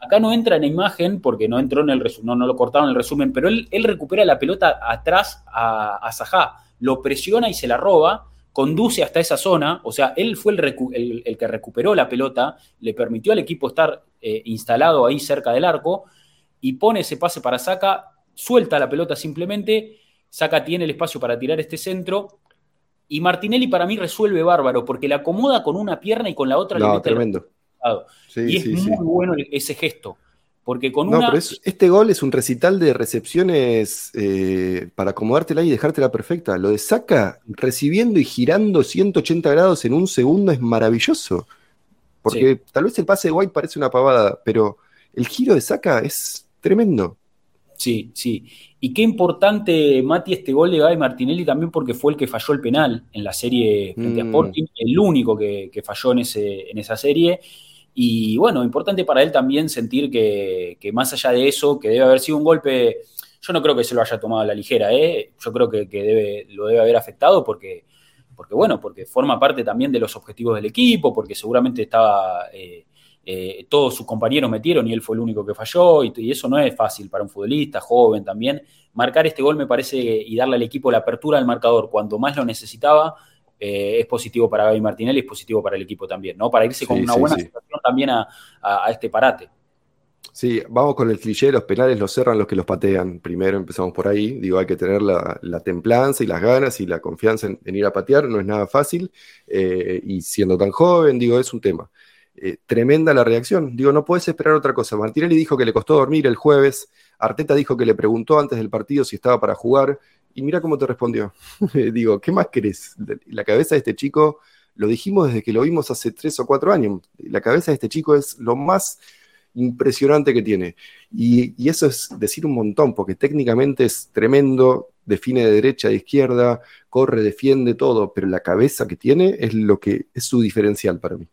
acá no entra en la imagen porque no entró en el resumen, no, lo cortaron en el resumen, pero él, recupera la pelota atrás a, a Sajá, lo presiona y se la roba conduce hasta esa zona, o sea, él fue el, que recuperó la pelota, le permitió al equipo estar eh, instalado ahí cerca del arco y pone ese pase para Saca, suelta la pelota simplemente, Saca tiene el espacio para tirar este centro y Martinelli para mí resuelve bárbaro porque la acomoda con una pierna y con la otra no, le tremendo. y es muy bueno ese gesto. Porque con no, pero este gol es un recital de recepciones eh, para acomodártela y dejártela perfecta. Lo de Saca recibiendo y girando 180 grados en un segundo es maravilloso. Porque tal vez el pase de White parece una pavada, pero el giro de Saca es tremendo. Sí, sí. Y qué importante, Mati, este gol de Gaby Martinelli también porque fue el que falló el penal en la serie frente a Mm. Sporting, el único que, que falló en, ese, en esa serie. Y bueno, importante para él también sentir que, que más allá de eso, que debe haber sido un golpe, yo no creo que se lo haya tomado a la ligera, ¿eh? yo creo que, que debe, lo debe haber afectado porque, porque, bueno, porque forma parte también de los objetivos del equipo, porque seguramente estaba... eh, eh, todos sus compañeros metieron y él fue el único que falló, y, y eso no es fácil para un futbolista joven también. Marcar este gol me parece y darle al equipo la apertura del marcador cuando más lo necesitaba eh, es positivo para Gaby Martinelli, es positivo para el equipo también, ¿no? Para irse con una sí, buena sí. situación también a, a- a este parate. Sí, vamos con el cliché, los penales los cerran los que los patean. Primero empezamos por ahí, digo, hay que tener la, la templanza y las ganas y la confianza en, en ir a patear, no es nada fácil, eh, y siendo tan joven, digo, es un tema. Eh, tremenda la reacción, digo, no puedes esperar otra cosa. Martinelli dijo que le costó dormir el jueves, Arteta dijo que le preguntó antes del partido si estaba para jugar, y mira cómo te respondió. digo, ¿qué más querés? La cabeza de este chico, lo dijimos desde que lo vimos hace tres o cuatro años, la cabeza de este chico es lo más impresionante que tiene. Y, y eso es decir un montón, porque técnicamente es tremendo, define de derecha a izquierda, corre, defiende todo, pero la cabeza que tiene es lo que es su diferencial para mí.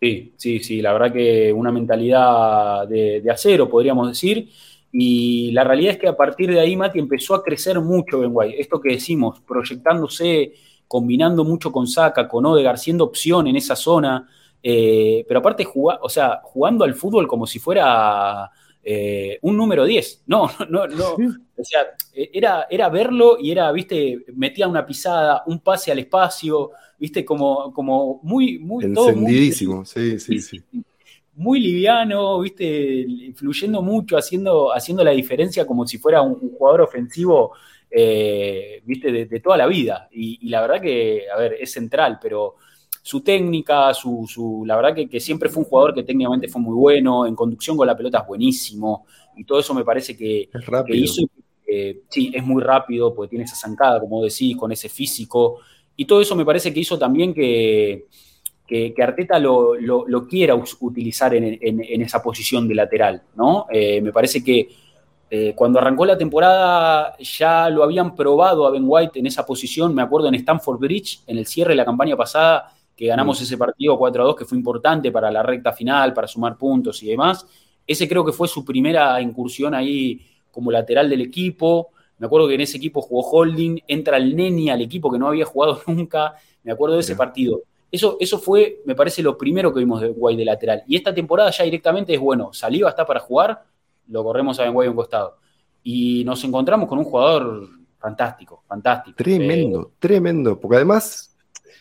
Sí, sí, sí, la verdad que una mentalidad de, acero, podríamos decir. Y la realidad es que a partir de ahí, Mati, empezó a crecer mucho Ben White. Esto que decimos, proyectándose, combinando mucho con Saca, con Odegar, siendo opción en esa zona. Eh, pero aparte, juga- o sea, jugando al fútbol como si fuera eh, un número 10. No, no, no. O sea, era, era verlo y era, viste, metía una pisada, un pase al espacio, viste, como, como muy, muy, todo muy- Encendidísimo, sí, sí, sí. muy liviano, viste, fluyendo mucho, haciendo, haciendo la diferencia como si fuera un, un jugador ofensivo, eh, viste, de, de toda la vida. Y, y la verdad que, a ver, es central, pero su técnica, su, su- la verdad que, que siempre fue un jugador que técnicamente fue muy bueno, en conducción con la pelota es buenísimo, y todo eso me parece que, Es que hizo, eh, sí, es muy rápido, porque tiene esa zancada, como decís, con ese físico, y todo eso me parece que hizo también que, que, que Arteta lo, lo- lo quiera utilizar en, en- en esa posición de lateral, ¿no? Eh, me parece que eh, cuando arrancó la temporada ya lo habían probado a Ben White en esa posición, me acuerdo en Stamford Bridge, en el cierre de la campaña pasada, que ganamos Mm. ese partido 4 a 2, que fue importante para la recta final, para sumar puntos y demás. Ese creo que fue su primera incursión ahí como lateral del equipo. Me acuerdo que en ese equipo jugó Holding, entra el Neni al equipo que no había jugado nunca. Me acuerdo de ese partido. Eso, eso fue, me parece, lo primero que vimos de Guay de lateral. Y esta temporada ya directamente es bueno, Saliva está para jugar, lo corremos a Ben Guay a un costado. Y nos encontramos con un jugador fantástico, fantástico. Tremendo, tremendo, porque además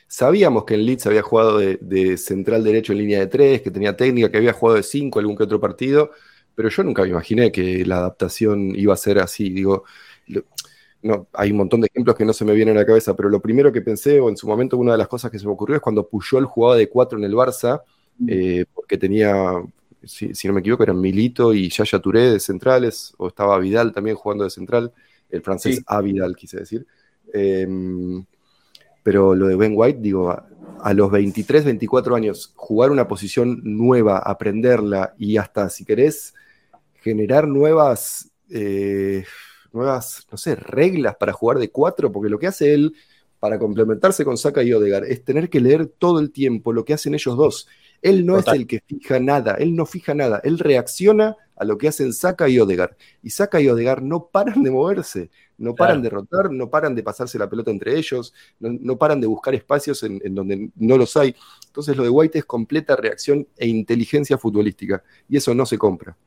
sabíamos que en Leeds había jugado de, de central derecho en línea de tres, que tenía técnica, que había jugado de cinco algún que otro partido, pero yo nunca me imaginé que la adaptación iba a ser así. Digo, no, hay un montón de ejemplos que no se me vienen a la cabeza, pero lo primero que pensé, o en su momento una de las cosas que se me ocurrió es cuando Puyol jugaba de cuatro en el Barça, Mm. eh, porque tenía, si, si no me equivoco, eran Milito y Yaya Touré de centrales, o estaba Vidal también jugando de central, el francés Sí. A Vidal, quise decir. Eh, pero lo de Ben White, digo, a, a los 23, 24 años, jugar una posición nueva, aprenderla y hasta, si querés, generar nuevas, eh, nuevas, no sé, reglas para jugar de cuatro, porque lo que hace él para complementarse con Saka y Odegar es tener que leer todo el tiempo lo que hacen ellos dos. Él no Total. es el que fija nada, él no fija nada, él reacciona a lo que hacen Saka y Odegar. Y Saka y Odegar no paran de moverse, no paran de rotar, no paran de pasarse la pelota entre ellos, no, no paran de buscar espacios en, en donde no los hay. Entonces lo de White es completa reacción e inteligencia futbolística, y eso no se compra.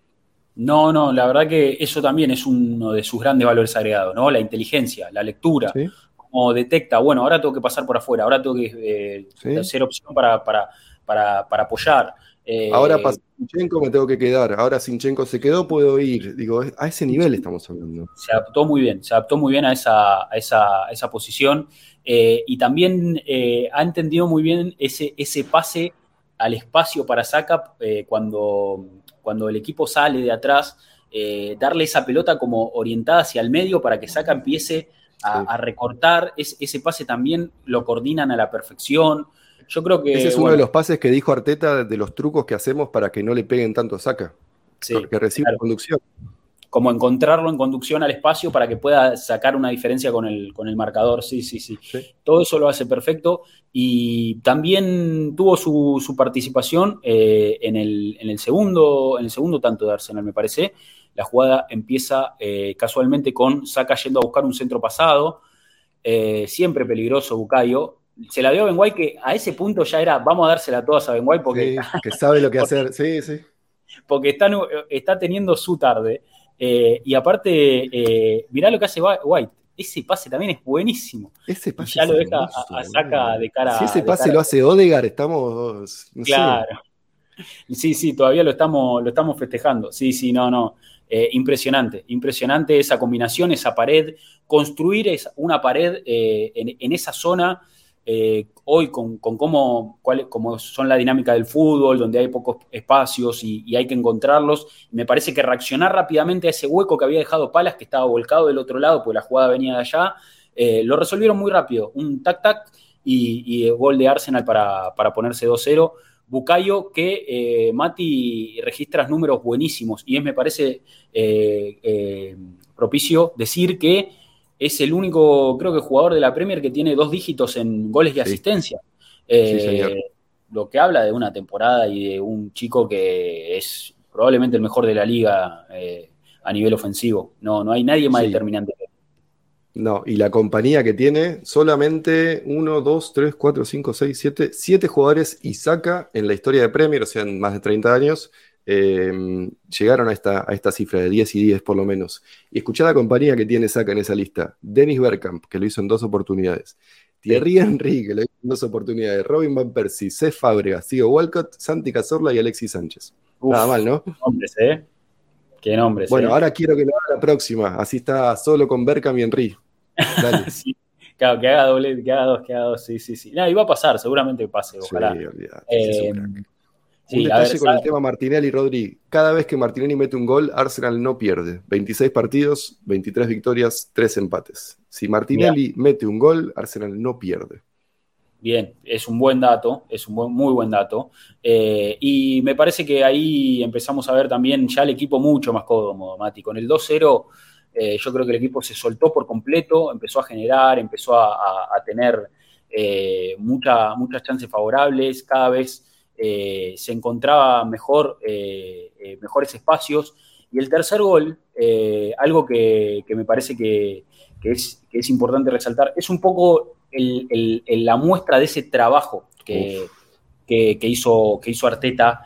No, no, la verdad que eso también es uno de sus grandes valores agregados, ¿no? La inteligencia, la lectura, ¿sí? como detecta, bueno, ahora tengo que pasar por afuera, ahora tengo que eh, Sí. opción para, para, para, para apoyar. Eh, Ahora pasa Sinchenko, me tengo que quedar. Ahora Sinchenko se quedó, puedo ir. Digo, a ese nivel estamos hablando. se adaptó muy bien, se adaptó muy bien a esa, a esa, a esa posición eh, y también eh, ha entendido muy bien ese, ese pase al espacio para Saca eh, cuando, cuando el equipo sale de atrás, eh, darle esa pelota como orientada hacia el medio para que Saca empiece a, Sí. a recortar, es, ese pase también lo coordinan a la perfección. Yo creo que... Ese es uno bueno, de los pases que dijo Arteta de los trucos que hacemos para que no le peguen tanto a Saca. sí, porque recibe claro. conducción. como encontrarlo en conducción al espacio para que pueda sacar una diferencia con el, con el marcador. Sí, sí, sí, Todo eso lo hace perfecto. Y también tuvo su, participación eh, en, el, segundo, en el segundo tanto de Arsenal, me parece. La jugada empieza eh, casualmente con Saca yendo a buscar un centro pasado. Eh, siempre peligroso Bucayo. Se la dio a Ben White que a ese punto ya era, vamos a dársela todas a Ben White porque... que sabe lo que hacer, sí, sí. Porque está, está teniendo su tarde. Eh, y aparte, eh, mirá lo que hace White. Ese pase también es buenísimo. Ese pase ya lo deja a, saca de cara. Si ese pase lo hace Odegar, estamos. claro. Sí, sí, todavía lo estamos, lo estamos festejando. Sí, sí, no, no. Eh, impresionante, impresionante esa combinación, esa pared, construir una pared en, esa zona eh, hoy con, cómo, son la dinámica del fútbol, donde hay pocos espacios y, hay que encontrarlos, me parece que reaccionar rápidamente a ese hueco que había dejado Palas, que estaba volcado del otro lado, porque la jugada venía de allá, eh, lo resolvieron muy rápido, un tac-tac y, y, gol de Arsenal para, ponerse 2-0. Bucayo, que eh, Mati registras números buenísimos y es, me parece, propicio decir que es el único, creo que, jugador de la Premier que tiene dos dígitos en goles y asistencia. Eh, lo que habla de una temporada y de un chico que es probablemente el mejor de la liga eh, a nivel ofensivo. No, no hay nadie más determinante que no, y la compañía que tiene solamente 1, 2, 3, 4, 5, 6, 7, 7 jugadores y saca en la historia de Premier, o sea, en más de 30 años, Em, llegaron a esta, a esta cifra de 10 y 10 por lo menos. Y escuchá la compañía que tiene Saca en esa lista. Dennis Bergkamp, que lo hizo en dos oportunidades. Thierry Henry, que lo hizo en dos oportunidades. Robin Van Persie, Seth Fábrega, Sigo Walcott, Santi Cazorla y Alexis Sánchez. Nada mal, ¿no? Nombres, ¿eh? Qué nombres. Bueno, ¿eh? ahora quiero que lo haga la próxima. Así está solo con Bergkamp y Henry. Dale. Claro, que haga doble, que haga dos, que haga dos. Sí, sí, sí. No, iba a pasar, seguramente pase, ojalá. Sí, un detalle con el tema Martinelli y Rodri. Cada vez que Martinelli mete un gol, Arsenal no pierde. 26 partidos, 23 victorias, 3 empates. Si Martinelli mete un gol, Arsenal no pierde. Bien, es un buen dato, es un muy buen dato. Eh, y me parece que ahí empezamos a ver también ya el equipo mucho más cómodo, Mati. Con el 2-0, eh, yo creo que el equipo se soltó por completo, empezó a generar, empezó a, tener eh, muchas chances favorables, cada vez eh, se encontraba mejor, eh, eh, mejores espacios. Y el tercer gol, algo que, me parece que, es, importante resaltar, es un poco la muestra de ese trabajo que, hizo, que hizo Arteta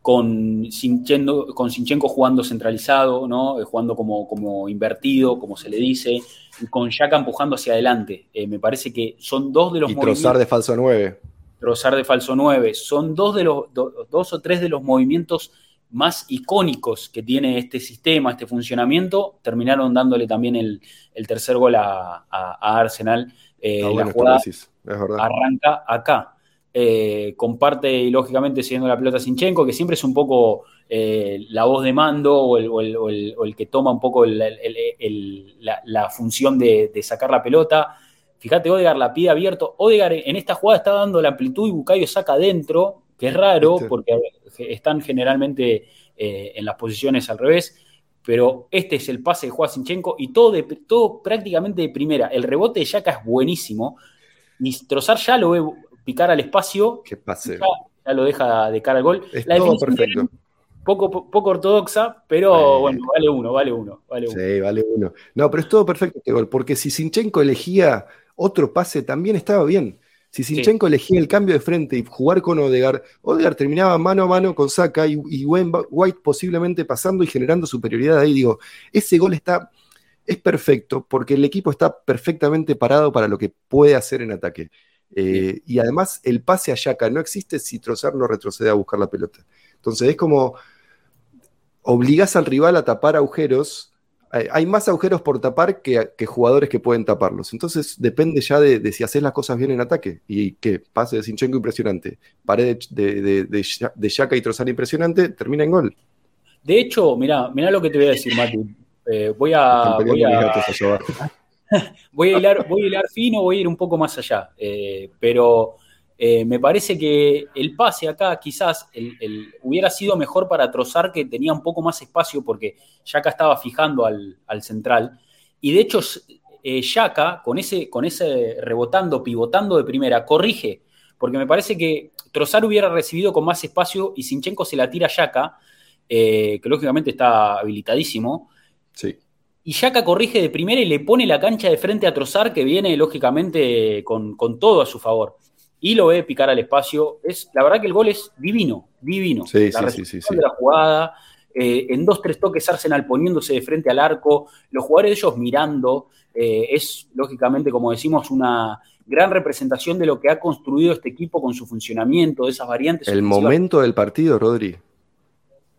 con, Sinchenko, con jugando centralizado, ¿no? jugando como, como invertido, como se le dice, y con Yaka empujando hacia adelante. me parece que son dos de los y trozar de falso 9. Trozar de falso 9. Son dos, de los, dos o tres de los movimientos más icónicos que tiene este sistema, este funcionamiento, terminaron dándole también el, tercer gol a, Arsenal. Eh, ah, la jugada arranca acá. Eh, comparte, lógicamente, siguiendo la pelota Sinchenko, que siempre es un poco eh, la voz de mando o el, que toma un poco la, función de, de, sacar la pelota. Fíjate, Odegar la pide abierto. Odegar en esta jugada está dando la amplitud y Bucayo saca adentro, que es raro porque están generalmente eh, en las posiciones al revés. Pero este es el pase de Juan Sinchenko y todo, de, todo prácticamente de primera. El rebote de Yaka es buenísimo. Y Trozar ya lo ve picar al espacio. Qué pase. Ya, lo deja de cara al gol. la todo perfecto. Poco, poco, ortodoxa, pero bueno, vale uno, vale uno, vale uno. Sí, vale uno. No, pero es todo perfecto este gol, porque si Sinchenko elegía otro pase también estaba bien. Si Sinchenko elegía el cambio de frente y jugar con Odegar, Odegar terminaba mano a mano con Saka y, White posiblemente pasando y generando superioridad ahí. Digo, ese gol está, es perfecto porque el equipo está perfectamente parado para lo que puede hacer en ataque. Eh, y además el pase a Yaka no existe si Trozar no retrocede a buscar la pelota. Entonces es como obligás al rival a tapar agujeros hay más agujeros por tapar que, jugadores que pueden taparlos. Entonces depende ya de, si haces las cosas bien en ataque. Y que pase de Sinchenko impresionante, pared de, de, y Trozar impresionante, termina en gol. De hecho, mira, mira lo que te voy a decir, Mati. Eh, voy a. Voy a, voy a, hilar, voy a hilar fino, voy a ir un poco más allá. Eh, pero Eh, me parece que el pase acá quizás hubiera sido mejor para Trozar, que tenía un poco más espacio porque Yaka estaba fijando al, central. Y de hecho, eh, Yaka, con ese, con ese rebotando, pivotando de primera, corrige, porque me parece que Trozar hubiera recibido con más espacio y Sinchenko se la tira a Yaka, eh, que lógicamente está habilitadísimo. Sí. Y Yaka corrige de primera y le pone la cancha de frente a Trozar, que viene lógicamente con, todo a su favor. Y lo ve picar al espacio. Es, la verdad que el gol es divino, divino. Sí, la sí, sí, de la jugada, eh, en dos, tres toques Arsenal poniéndose de frente al arco, los jugadores de ellos mirando. Eh, es, lógicamente, como decimos, una gran representación de lo que ha construido este equipo con su funcionamiento, de esas variantes. El momento del partido, Rodri.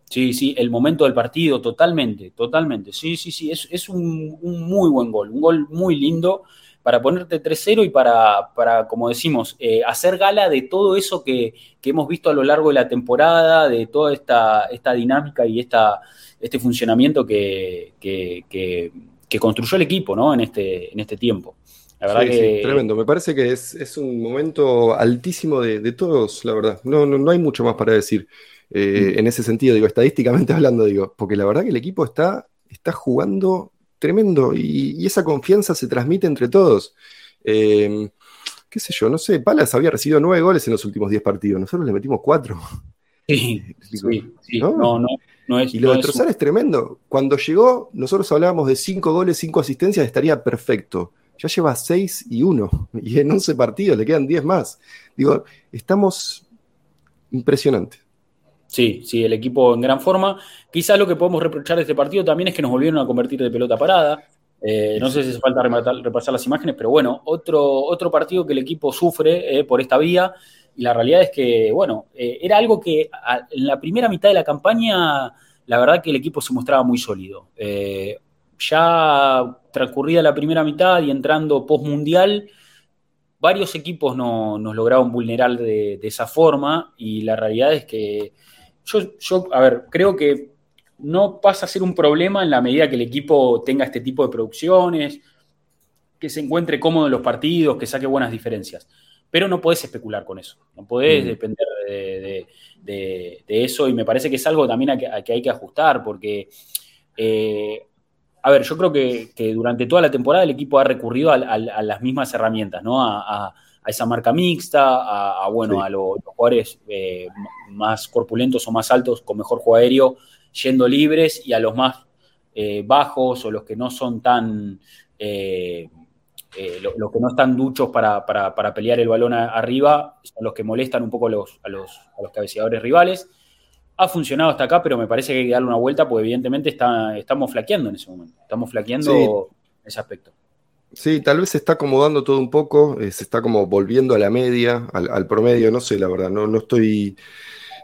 Sí, sí, el momento del partido, totalmente, totalmente. Sí, sí, sí, es, un, muy buen gol, un gol muy lindo para ponerte 3-0 y para, para, como decimos, eh, hacer gala de todo eso que, hemos visto a lo largo de la temporada, de toda esta, esta dinámica y esta, este funcionamiento que, que, construyó el equipo ¿no? en, este, en este tiempo. La verdad que... tremendo. Me parece que es, un momento altísimo de, todos, la verdad. No, no, no hay mucho más para decir. Eh, mm. en ese sentido, digo, estadísticamente hablando, digo, porque la verdad que el equipo está, está jugando tremendo y, esa confianza se transmite entre todos. Em, qué sé yo, no sé, Palas había recibido nueve goles en los últimos diez partidos, nosotros le metimos cuatro. Sí, sí, ¿no? No, es, y lo de Trozar es tremendo. Cuando llegó, nosotros hablábamos de cinco goles, cinco asistencias, estaría perfecto. Ya lleva seis y uno, y en 11 partidos le quedan diez más. Digo, estamos impresionantes. Sí, sí, el equipo en gran forma. Quizás lo que podemos reprochar de este partido también es que nos volvieron a convertir de pelota parada. Eh, no sé si hace falta repasar las imágenes, pero bueno, otro, otro partido que el equipo sufre eh, por esta vía. Y la realidad es que, bueno, eh, era algo que en la primera mitad de la campaña, la verdad que el equipo se mostraba muy sólido. ya transcurrida la primera mitad y entrando post-mundial, varios equipos no, nos lograron vulnerar de esa forma. Y la realidad es que yo, a ver, creo que no pasa a ser un problema en la medida que el equipo tenga este tipo de producciones, que se encuentre cómodo en los partidos, que saque buenas diferencias. Pero no podés especular con eso, no podés mm. depender de, eso y me parece que es algo también a que, hay que ajustar porque, eh, a ver, yo creo que, durante toda la temporada el equipo ha recurrido a, las mismas herramientas, ¿no? a a esa marca mixta, a, bueno, a los, jugadores eh, más corpulentos o más altos con mejor juego aéreo yendo libres y a los más eh, bajos o los que no son tan eh, los que no están duchos para, pelear el balón arriba son los que molestan un poco a los, a los, cabeceadores rivales. Ha funcionado hasta acá, pero me parece que hay que darle una vuelta porque evidentemente está, estamos flaqueando en ese momento. Estamos flaqueando en ese aspecto. Sí, tal vez se está acomodando todo un poco, eh, se está como volviendo a la media, al, promedio, no sé, la verdad, no, no estoy,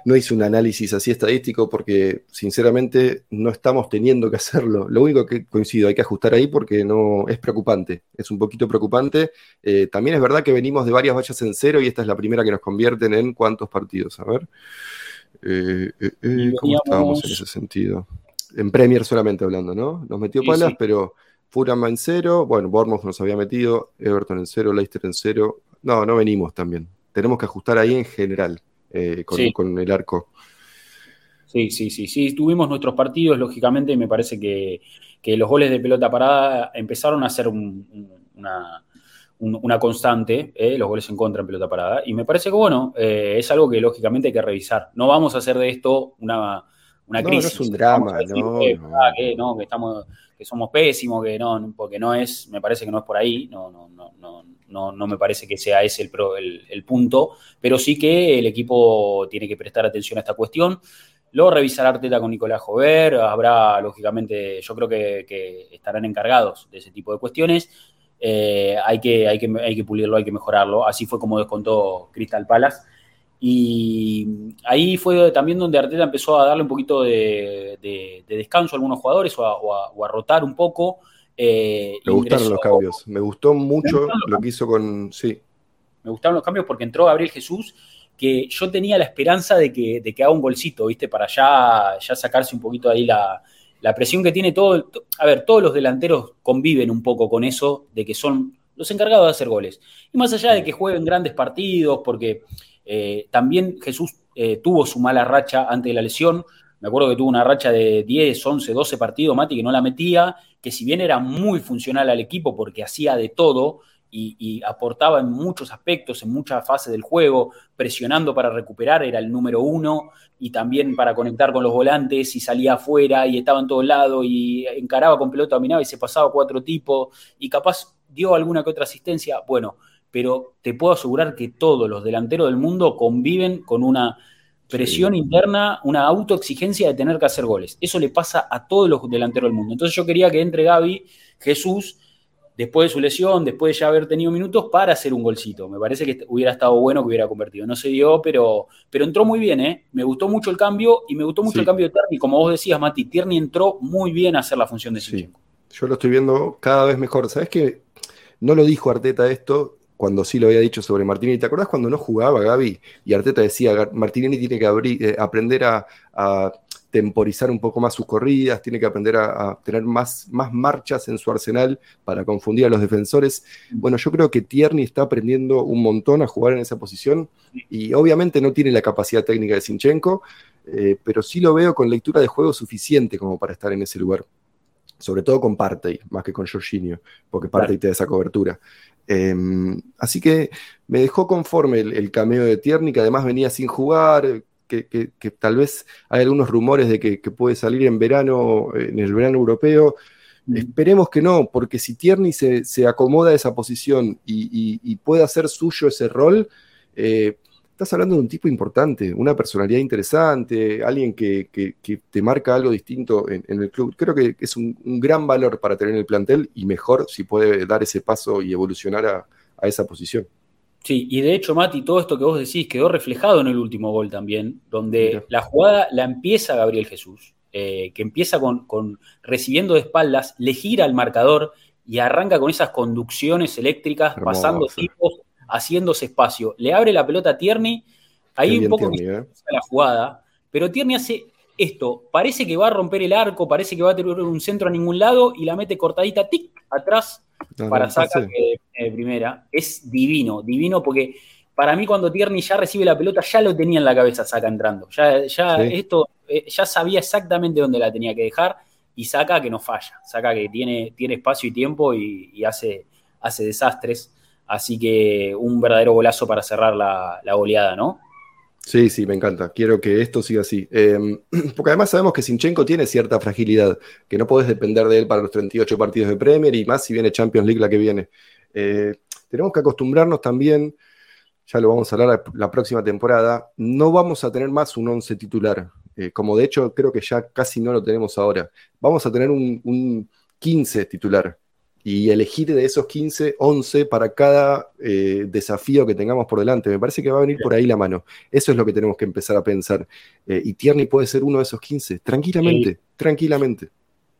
no hice un análisis así estadístico porque sinceramente no estamos teniendo que hacerlo. Lo único que coincido, hay que ajustar ahí porque no es preocupante, es un poquito preocupante. Eh, también es verdad que venimos de varias vallas en cero y esta es la primera que nos convierten en cuántos partidos, a ver. Eh, ¿Cómo estábamos en ese sentido? En Premier solamente hablando, ¿no? Nos metió palas, pero Fulham en cero, bueno, Bournemouth nos había metido, Everton en cero, Leicester en cero. No, no venimos también. Tenemos que ajustar ahí en general eh, con, el arco. Sí, sí, sí, sí. Tuvimos nuestros partidos, lógicamente, y me parece que, los goles de pelota parada empezaron a ser una, constante, eh, los goles en contra en pelota parada. Y me parece que, bueno, eh, es algo que lógicamente hay que revisar. No vamos a hacer de esto una, una crisis. No es un drama, ah, no, que estamos que somos pésimos, que no, porque no es, me parece que no es por ahí, no, no, no, no, no me parece que sea ese el, el, punto, pero sí que el equipo tiene que prestar atención a esta cuestión. Luego revisará Arteta con Nicolás Jover, habrá, lógicamente, yo creo que, estarán encargados de ese tipo de cuestiones. Eh, hay, que, hay, que, hay que pulirlo, hay que mejorarlo. Así fue como descontó Crystal Palace. Y ahí fue también donde Arteta empezó a darle un poquito de, descanso a algunos jugadores o a, rotar un poco. Eh, me gustaron los cambios. Me gustó mucho lo que hizo con. Sí. Me gustaron los cambios porque entró Gabriel Jesús, que yo tenía la esperanza de que, de que haga un golcito, ¿viste? Para ya, ya sacarse un poquito ahí la, la presión que tiene todo. A ver, todos los delanteros conviven un poco con eso, de que son los encargados de hacer goles. Y más allá de que jueguen grandes partidos, porque eh, también Jesús eh, tuvo su mala racha antes de la lesión, me acuerdo que tuvo una racha de 10, 11, 12 partidos, Mati, que no la metía, que si bien era muy funcional al equipo porque hacía de todo, y, aportaba en muchos aspectos, en muchas fases del juego, presionando para recuperar, era el número uno, y también para conectar con los volantes, y salía afuera, y estaba en todos lados, y encaraba con pelota dominada y se pasaba cuatro tipos, y capaz dio alguna que otra asistencia, bueno, pero te puedo asegurar que todos los delanteros del mundo conviven con una presión interna, una autoexigencia de tener que hacer goles. Eso le pasa a todos los delanteros del mundo. Entonces yo quería que entre Gaby, Jesús, después de su lesión, después de ya haber tenido minutos, para hacer un golcito. Me parece que hubiera estado bueno que hubiera convertido. No se dio, pero, pero entró muy bien, ¿eh? Me gustó mucho el cambio y me gustó mucho el cambio de Tierney. Como vos decías, Mati, Tierney entró muy bien a hacer la función de Sinchenko. Yo lo estoy viendo cada vez mejor. ¿Sabes qué? No lo dijo Arteta esto cuando sí lo había dicho sobre Martinelli. ¿Te acordás cuando no jugaba Gaby? Y Arteta decía, Martinelli tiene que eh, aprender a temporizar un poco más sus corridas, tiene que aprender a, tener más, más, marchas en su arsenal para confundir a los defensores. Bueno, yo creo que Tierney está aprendiendo un montón a jugar en esa posición y obviamente no tiene la capacidad técnica de Sinchenko, eh, pero sí lo veo con lectura de juego suficiente como para estar en ese lugar. Sobre todo con Partey, más que con Jorginho, porque Partey te da esa cobertura. Em, así que me dejó conforme el, el, cameo de Tierney, que además venía sin jugar, que, tal vez hay algunos rumores de que, puede salir en verano, en el verano europeo. Mm. Esperemos que no, porque si Tierney se, acomoda a esa posición y, puede hacer suyo ese rol, eh, estás hablando de un tipo importante, una personalidad interesante, alguien que, te marca algo distinto en, el club. Creo que es un, gran valor para tener en el plantel y mejor si puede dar ese paso y evolucionar a esa posición. Sí, y de hecho, Mati, todo esto que vos decís quedó reflejado en el último gol también, donde la jugada la empieza Gabriel Jesús, eh, que empieza con, recibiendo de espaldas, le gira al marcador y arranca con esas conducciones eléctricas, pasando tipos, haciéndose espacio. Le abre la pelota a Tierney, ahí un poco ¿eh? la jugada, pero Tierney hace esto, parece que va a romper el arco, parece que va a tener un centro a ningún lado y la mete cortadita, tic, atrás para sacar de primera. Es divino, divino porque para mí cuando Tierney ya recibe la pelota ya lo tenía en la cabeza Saca entrando. Ya, ya esto, eh, ya sabía exactamente dónde la tenía que dejar y Saca que no falla. Saca que tiene, tiene espacio y tiempo y, hace, hace desastres. Así que un verdadero golazo para cerrar la, la goleada, ¿no? Sí, sí, me encanta. Quiero que esto siga así. Em, porque además sabemos que Sinchenko tiene cierta fragilidad, que no podés depender de él para los 38 partidos de Premier y más si viene Champions League la que viene. Eh, tenemos que acostumbrarnos también, ya lo vamos a hablar la, próxima temporada, no vamos a tener más un 11 titular, eh, como de hecho creo que ya casi no lo tenemos ahora. Vamos a tener un, un 15 titular y elegir de esos 15, 11 para cada eh, desafío que tengamos por delante. Me parece que va a venir por ahí la mano. Eso es lo que tenemos que empezar a pensar. Eh, y Tierney puede ser uno de esos 15, tranquilamente, tranquilamente.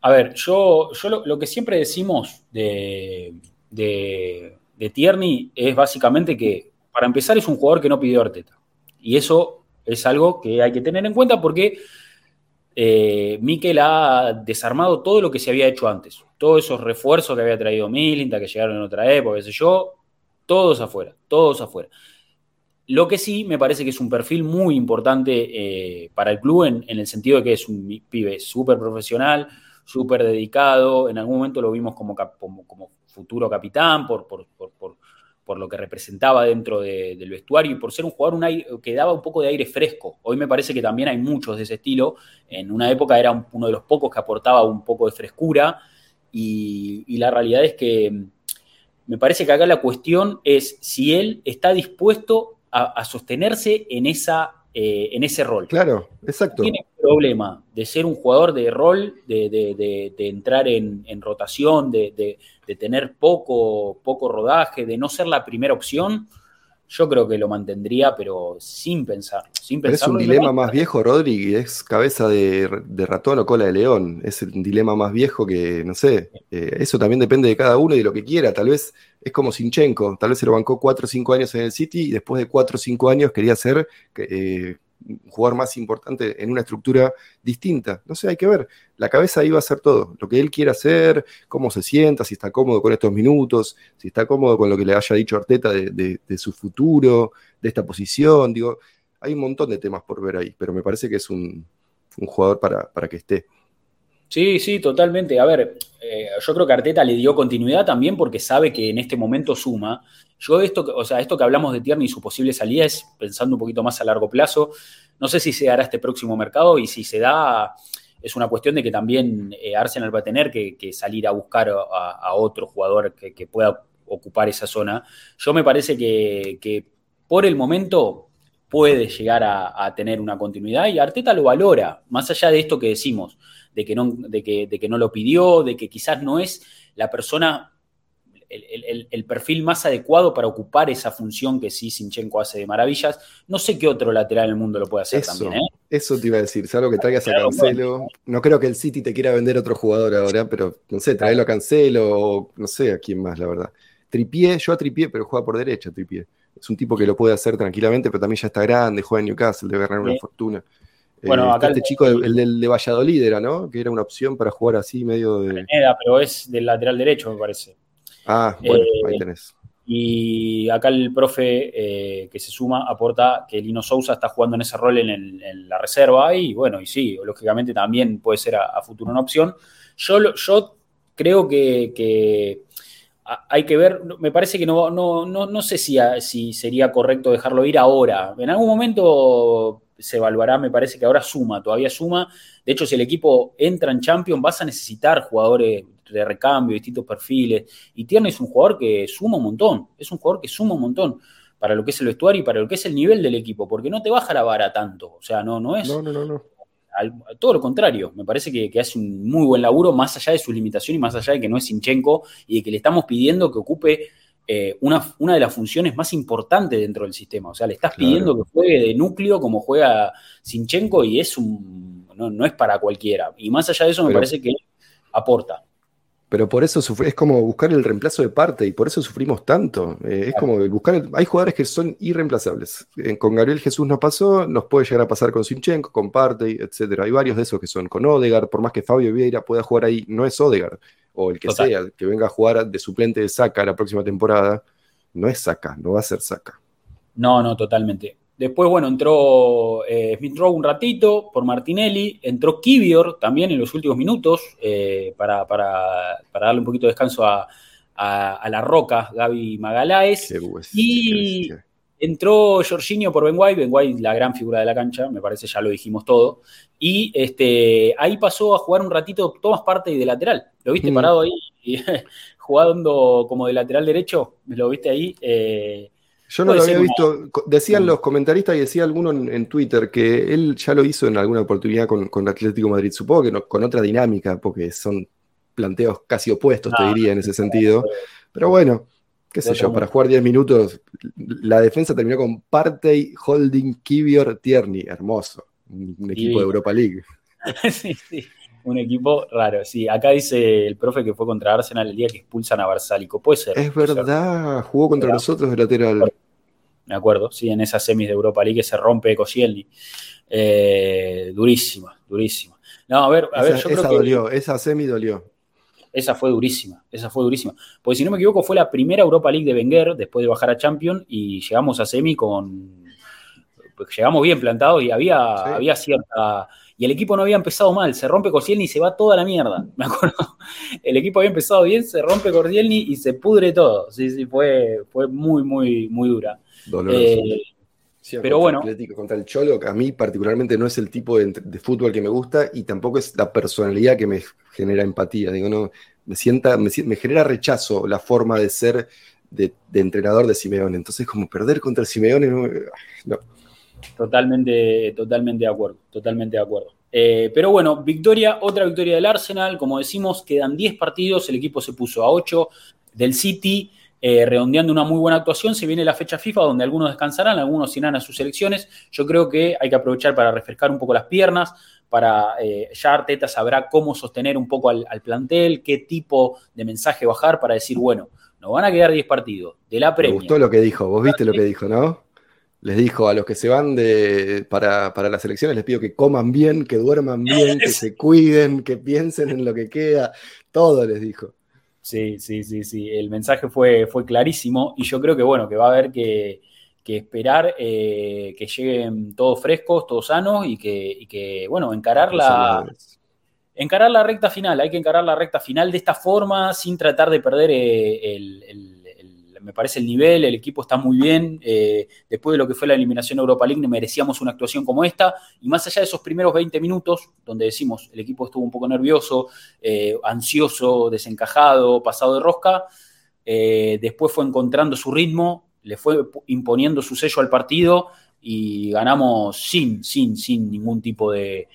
A ver, yo, yo lo, que siempre decimos de, de, de, Tierney es básicamente que, para empezar, es un jugador que no pidió Arteta. Y eso es algo que hay que tener en cuenta porque eh, Mikel ha desarmado todo lo que se había hecho antes. Todos esos refuerzos que había traído Milinta, que llegaron en otra época, qué sé yo, todos afuera, todos afuera. Lo que sí me parece que es un perfil muy importante eh, para el club en, el sentido de que es un pibe súper profesional, súper dedicado. En algún momento lo vimos como, como, futuro capitán por, por, por lo que representaba dentro del vestuario y por ser un jugador que daba un poco de aire fresco. Hoy me parece que también hay muchos de ese estilo. En una época era uno de los pocos que aportaba un poco de frescura y, la realidad es que mm, me parece que acá la cuestión es si él está dispuesto a sostenerse en esa eh, en ese rol. Claro, exacto. Tiene problema de ser un jugador de rol, de, entrar en, rotación, de, tener poco, poco rodaje, de no ser la primera opción. Yo creo que lo mantendría, pero sin pensar. Sin es un dilema más viejo, Rodri, es cabeza de, ratón o cola de león. Es un dilema más viejo que, no sé, eh, eso también depende de cada uno y de lo que quiera. Tal vez es como Sinchenko, tal vez se lo bancó 4 o 5 años en el City y después de 4 o 5 años quería ser eh, jugador más importante en una estructura distinta. No sé, hay que ver. La cabeza ahí va a ser todo. Lo que él quiere hacer, cómo se sienta, si está cómodo con estos minutos, si está cómodo con lo que le haya dicho Arteta de, su futuro, de esta posición. Digo, hay un montón de temas por ver ahí, pero me parece que es un, jugador para, para que esté. Sí, sí, totalmente. A ver, eh, yo creo que Arteta le dio continuidad también porque sabe que en este momento suma. Yo esto, o sea, esto que hablamos de Tierney y su posible salida es pensando un poquito más a largo plazo. No sé si se hará este próximo mercado y si se da, es una cuestión de que también eh, Arsenal va a tener que, salir a buscar a, otro jugador que, pueda ocupar esa zona. Yo me parece que, por el momento puede llegar a tener una continuidad y Arteta lo valora, más allá de esto que decimos de que no, de que, de que no lo pidió, de que quizás no es la persona, el, perfil más adecuado para ocupar esa función que sí Sinchenko hace de maravillas. No sé qué otro lateral en el mundo lo puede hacer también. ¿eh? Eso te iba a decir, salvo que traigas a Cancelo. No creo que el City te quiera vender otro jugador ahora, pero no sé, traerlo a Cancelo o no sé a quién más, la verdad. Tripié, yo a Tripié, pero juega por derecha Tripié. Es un tipo que lo puede hacer tranquilamente, pero también ya está grande, juega en Newcastle, debe ganar una fortuna. Bueno, eh, acá este chico, el, del de Valladolid era, ¿no? Que era una opción para jugar así medio de. pero es del lateral derecho, me parece. Ah, bueno, ahí eh, tenés. Y acá el profe eh, que se suma aporta que Lino Sousa está jugando en ese rol en, la reserva y bueno, y sí, lógicamente también puede ser a, futuro una opción. Yo, yo creo que, hay que ver, me parece que no, no, no, no sé si, si sería correcto dejarlo ir ahora. En algún momento se evaluará, me parece que ahora suma, todavía suma. De hecho, si el equipo entra en Champions, vas a necesitar jugadores de recambio, distintos perfiles. Y Tierney es un jugador que suma un montón, es un jugador que suma un montón para lo que es el vestuario y para lo que es el nivel del equipo, porque no te baja la vara tanto. O sea, no, no es. No, no, no. no. todo lo contrario, me parece que, hace un muy buen laburo, más allá de su limitación y más allá de que no es Sinchenko y de que le estamos pidiendo que ocupe eh, una, una, de las funciones más importantes dentro del sistema. O sea, le estás pidiendo que juegue de núcleo como juega Sinchenko y es un, no, es para cualquiera. Y más allá de eso, me parece que aporta. Pero por eso es como buscar el reemplazo de parte y por eso sufrimos tanto. Eh, es como buscar. hay jugadores que son irreemplazables. Eh, con Gabriel Jesús nos pasó, nos puede llegar a pasar con Sinchenko, con Partey, etc. Hay varios de esos que son con Odegar, por más que Fabio Vieira pueda jugar ahí, no es Odegar o el que sea, que venga a jugar de suplente de Saca la próxima temporada, no es Saca, no va a ser Saca. No, no, totalmente. Después, bueno, entró eh, Smith Rowe un ratito por Martinelli, entró Kivior también en los últimos minutos eh, para, darle un poquito de descanso a, la roca Gaby Magaláes. y entró Jorginho por Ben White, Ben White la gran figura de la cancha, me parece ya lo dijimos todo. Y este, ahí pasó a jugar un ratito tomas parte de lateral. ¿Lo viste mm. parado ahí? jugando como de lateral derecho, ¿me lo viste ahí? Eh, yo no lo había visto. Decían mm. los comentaristas y decía alguno en, Twitter que él ya lo hizo en alguna oportunidad con, con Atlético Madrid. Supongo que con otra dinámica, porque son planteos casi opuestos, te diría, en ese sentido. Pero bueno, qué sé yo, para jugar 10 minutos, la defensa terminó con Partey, Holding, Kivior, Tierney. Hermoso. Un, equipo de Europa League. sí, sí un equipo raro. Sí, acá dice el profe que fue contra Arsenal el día que expulsan a Barsálico. Puede ser. Es verdad, jugó contra nosotros de lateral. Me acuerdo, sí, en esa semis de Europa League que se rompe Koscielny. Eh, durísima, durísima. No, a ver, a ver, yo esa dolió, esa semi dolió. Esa fue durísima, esa fue durísima. Porque si no me equivoco, fue la primera Europa League de Wenger después de bajar a Champions y llegamos a semi con. Pues llegamos bien plantados y había, había cierta y el equipo no había empezado mal, se rompe Cordielny y se va toda la mierda, me acuerdo. El equipo había empezado bien, se rompe Cordielny y se pudre todo. Sí, sí, fue, fue muy, muy, muy dura. Eh, pero bueno. Atlético contra el Cholo, a mí particularmente no es el tipo de, fútbol que me gusta y tampoco es la personalidad que me genera empatía. Digo, no, me sienta, me, genera rechazo la forma de ser de, entrenador de Simeone. Entonces, como perder contra Simeone, no. Totalmente, totalmente de acuerdo, totalmente de acuerdo. Eh, pero bueno, victoria, otra victoria del Arsenal. Como decimos, quedan 10 partidos, el equipo se puso a 8 del City, eh, redondeando una muy buena actuación. Se viene la fecha FIFA donde algunos descansarán, algunos irán a sus selecciones. Yo creo que hay que aprovechar para refrescar un poco las piernas, para eh, ya Arteta sabrá cómo sostener un poco al, plantel, qué tipo de mensaje bajar para decir, bueno, nos van a quedar 10 partidos de la Premier. Me gustó lo que dijo, vos viste lo que dijo, ¿no? les dijo a los que se van de, para, para, las elecciones, les pido que coman bien, que duerman bien, que se cuiden, que piensen en lo que queda, todo les dijo. Sí, sí, sí, sí, el mensaje fue, fue clarísimo y yo creo que bueno, que va a haber que, esperar eh, que lleguen todos frescos, todos sanos y que, y que bueno, encarar la, encarar la recta final, hay que encarar la recta final de esta forma sin tratar de perder eh, el me parece el nivel, el equipo está muy bien. Eh, después de lo que fue la eliminación Europa League, merecíamos una actuación como esta. Y más allá de esos primeros 20 minutos, donde decimos el equipo estuvo un poco nervioso, eh, ansioso, desencajado, pasado de rosca, eh, después fue encontrando su ritmo, le fue imponiendo su sello al partido y ganamos sin, sin, sin ningún tipo de,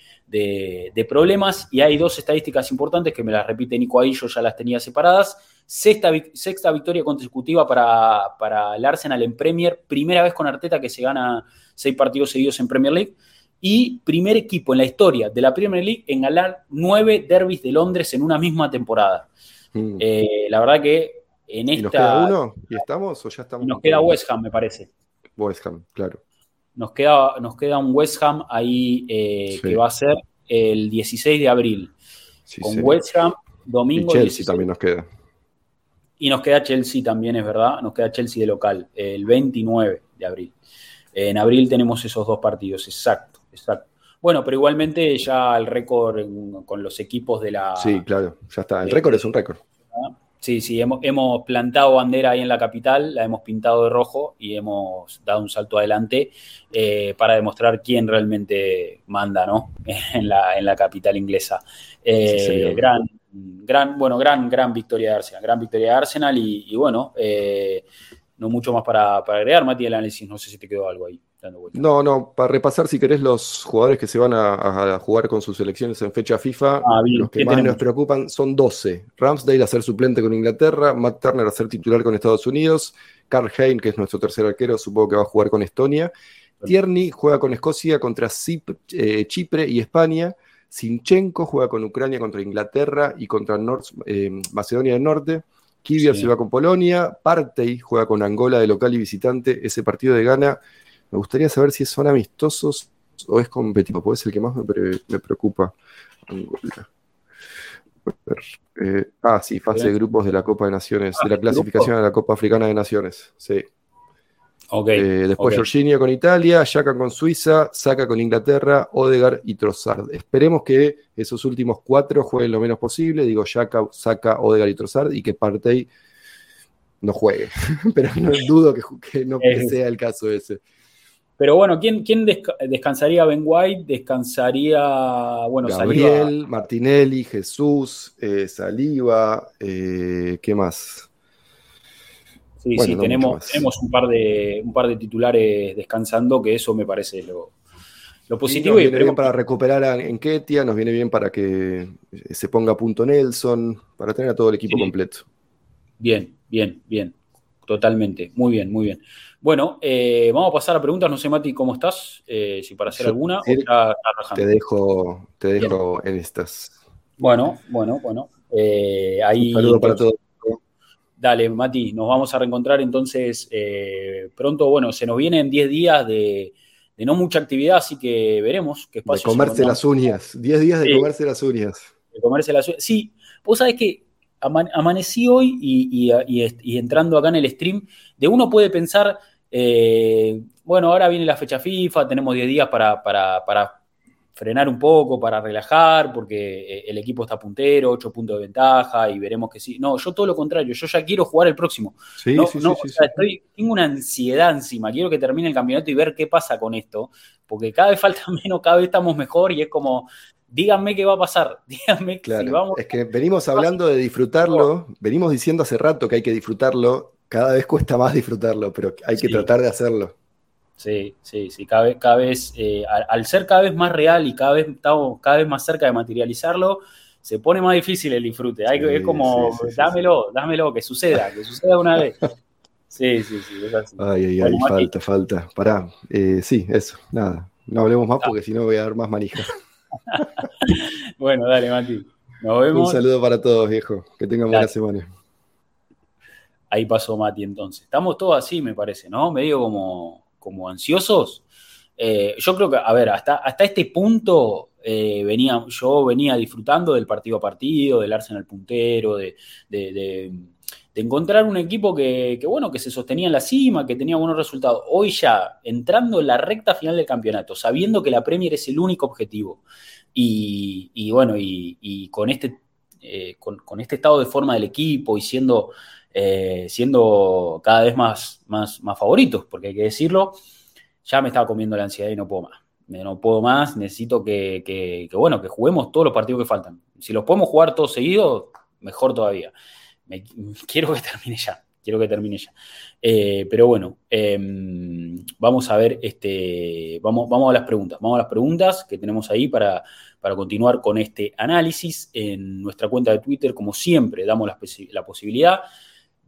problemas. Y hay dos estadísticas importantes que me las repite Nico ahí, yo ya las tenía separadas. Sexta, sexta victoria consecutiva para, el Arsenal en Premier, primera vez con Arteta que se gana seis partidos seguidos en Premier League. Y primer equipo en la historia de la Premier League en ganar nueve derbis de Londres en una misma temporada. Mm. Eh, la verdad que en esta. ¿Nos queda uno? ¿Y estamos o ya estamos? Nos queda West Ham, me parece. West Ham, claro. Nos queda, nos queda un West Ham ahí eh, que va a ser el 16 de abril. con West Ham, domingo. Y Chelsea también nos queda. Y nos queda Chelsea también, es verdad. Nos queda Chelsea de local, el 29 de abril. En abril tenemos esos dos partidos, exacto, exacto. Bueno, pero igualmente ya el récord con los equipos de la. Sí, claro, ya está. El récord es un récord. Sí, sí, hemos, plantado bandera ahí en la capital, la hemos pintado de rojo y hemos dado un salto adelante eh, para demostrar quién realmente manda, ¿no? en, la, en la capital inglesa. Eh, gran, gran, bueno, gran, gran victoria de Arsenal, gran victoria de Arsenal y, bueno, eh, no mucho más para, agregar, Mati, el análisis, no sé si te quedó algo ahí. No, no, para repasar si querés los jugadores que se van a, jugar con sus selecciones en fecha FIFA, ah, los que más nos preocupan son 12. Ramsdale a ser suplente con Inglaterra, Matt Turner a ser titular con Estados Unidos, Carl Hein, que es nuestro tercer arquero, supongo que va a jugar con Estonia. Tierney juega con Escocia contra eh, Chipre y España. Sinchenko juega con Ucrania contra Inglaterra y contra eh, Macedonia del Norte. Kivior se va con Polonia. Partey juega con Angola de local y visitante. Ese partido de gana. Me gustaría saber si son amistosos o es competitivo, porque es el que más me, preocupa. Angola. Eh, ah, sí, fase de grupos de la Copa de Naciones, de la ah, clasificación a la Copa Africana de Naciones. Sí. Eh, después Jorginho con Italia, Yaka con Suiza, Saca con Inglaterra, Odegar y Trossard. Esperemos que esos últimos cuatro jueguen lo menos posible. Digo, Yaka, Saca, Odegar y Trossard y que Partey no juegue. Pero no dudo que, no sea el caso ese. Pero bueno, ¿quién, quién descansaría Ben White? Descansaría, bueno, Gabriel, Martinelli, Jesús, eh, Saliva, eh, ¿qué más? Sí, sí, tenemos, tenemos un, par de, un par de titulares descansando, que eso me parece lo, positivo. nos viene bien para recuperar a Enketia, nos viene bien para que se ponga a punto Nelson, para tener a todo el equipo completo. Bien, bien, bien. Totalmente. Muy bien, muy bien. Bueno, eh, vamos a pasar a preguntas. No sé, Mati, ¿cómo estás? Eh, si para hacer alguna. te dejo, te dejo en estas. Bueno, bueno, bueno. Eh, ahí, Un saludo para todos. Dale, Mati, nos vamos a reencontrar entonces eh, pronto. Bueno, se nos vienen 10 días de, no mucha actividad, así que veremos qué pasa. De comerse las uñas, 10 días de comerse las uñas. De comerse las uñas. Sí, vos sabés que amanecí hoy y, entrando acá en el stream, de uno puede pensar, eh, bueno, ahora viene la fecha FIFA, tenemos 10 días para, para, para frenar un poco para relajar, porque eh, el equipo está puntero, 8 puntos de ventaja y veremos que sí. No, yo todo lo contrario, yo ya quiero jugar el próximo. Sí, sí, sí, tengo una ansiedad encima, quiero que termine el campeonato y ver qué pasa con esto, porque cada vez falta menos, cada vez estamos mejor y es como, díganme qué va a pasar, díganme claro, si vamos... Es que venimos hablando de disfrutarlo, venimos diciendo hace rato que hay que disfrutarlo, cada vez cuesta más disfrutarlo, pero hay que tratar de hacerlo. Sí, sí, sí, cada vez, cada vez eh, al, ser cada vez más real y cada vez estamos cada vez más cerca de materializarlo, se pone más difícil el disfrute. Hay, es como, dámelo, dámelo, que suceda, que suceda una vez. Sí, sí, sí, es así. Ay, ay, ay, falta, falta. Pará, eh, sí, eso, nada. No hablemos más porque si no voy a dar más manija. bueno, dale, Mati. Nos vemos. Un saludo para todos, viejo. Que tengan buena semana. Ahí pasó Mati entonces. Estamos todos así, me parece, ¿no? Medio como como ansiosos. Eh, yo creo que, a ver, hasta, hasta este punto eh, venía, yo venía disfrutando del partido a partido, del Arsenal puntero, de, encontrar un equipo que, bueno, que se sostenía en la cima, que tenía buenos resultados. Hoy ya, entrando en la recta final del campeonato, sabiendo que la Premier es el único objetivo, y, bueno, y, con, este, eh, con, este estado de forma del equipo y siendo, siendo cada vez más, más, más favoritos, porque hay que decirlo, ya me estaba comiendo la ansiedad y no puedo más. No puedo más, necesito que, bueno, que juguemos todos los partidos que faltan. Si los podemos jugar todos seguidos, mejor todavía. quiero que termine ya, quiero que termine ya. Eh, pero bueno, em, vamos a ver, este, vamos, vamos a las preguntas, vamos a las preguntas que tenemos ahí para, para continuar con este análisis. En nuestra cuenta de Twitter, como siempre, damos la posibilidad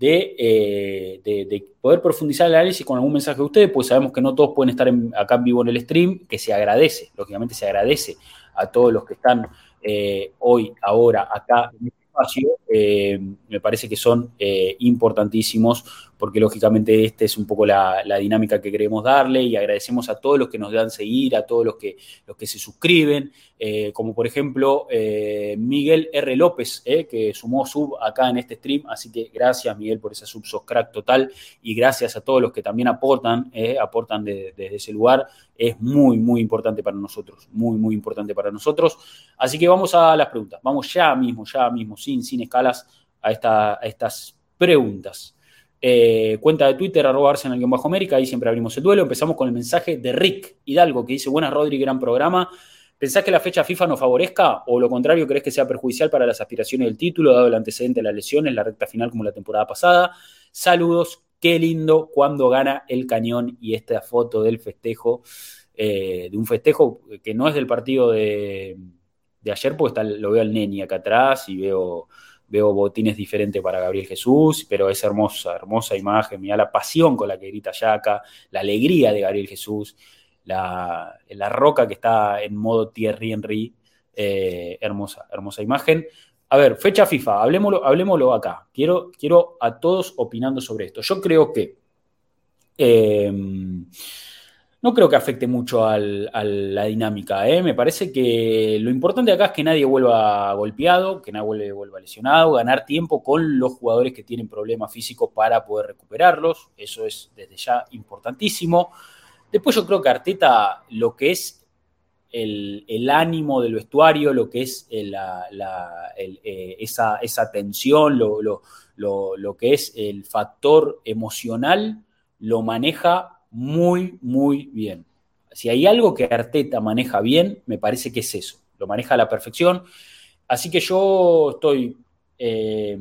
eh, de, poder profundizar el análisis con algún mensaje de ustedes, pues sabemos que no todos pueden estar acá en vivo en el stream, que se agradece, lógicamente se agradece a todos los que están eh, hoy, ahora, acá en este espacio, eh, me parece que son importantísimos porque lógicamente esta es un poco la, dinámica que queremos darle y agradecemos a todos los que nos dan seguir, a todos los que, los que se suscriben, eh, como por ejemplo eh, Miguel R. López, eh, que sumó sub acá en este stream, así que gracias Miguel por esa sub, sos total y gracias a todos los que también aportan, aportan desde ese lugar, es muy, muy importante para nosotros, muy, muy importante para nosotros. Así que vamos a las preguntas, vamos ya mismo, ya mismo, sin, sin escalas, a, esta, a estas preguntas. Eh, cuenta de Twitter, arroba Arsenal-América, ahí siempre abrimos el duelo. Empezamos con el mensaje de Rick Hidalgo, que dice, buenas Rodri, gran programa. ¿Pensás que la fecha FIFA nos favorezca o lo contrario, crees que sea perjudicial para las aspiraciones del título, dado el antecedente de las lesiones, la recta final como la temporada pasada? Saludos, qué lindo cuando gana el cañón y esta foto del festejo, eh, de un festejo que no es del partido de, ayer, porque lo veo al Neni acá atrás y veo veo botines diferentes para Gabriel Jesús, pero es hermosa, hermosa imagen, mira la pasión con la que grita Yaka, la alegría de Gabriel Jesús, la, la roca que está en modo Thierry Henry, eh, hermosa, hermosa imagen. A ver, fecha FIFA, hablemoslo, hablemoslo acá. Quiero, quiero a todos opinando sobre esto. Yo creo que eh, no creo que afecte mucho a la dinámica. ¿eh? Me parece que lo importante acá es que nadie vuelva golpeado, que nadie vuelva lesionado, ganar tiempo con los jugadores que tienen problemas físicos para poder recuperarlos. Eso es desde ya importantísimo. Después yo creo que Arteta, lo que es el, ánimo del vestuario, lo que es eh, esa, esa, tensión, lo, lo que es el factor emocional, lo maneja muy, muy bien. Si hay algo que Arteta maneja bien, me parece que es eso. Lo maneja a la perfección. Así que yo estoy eh,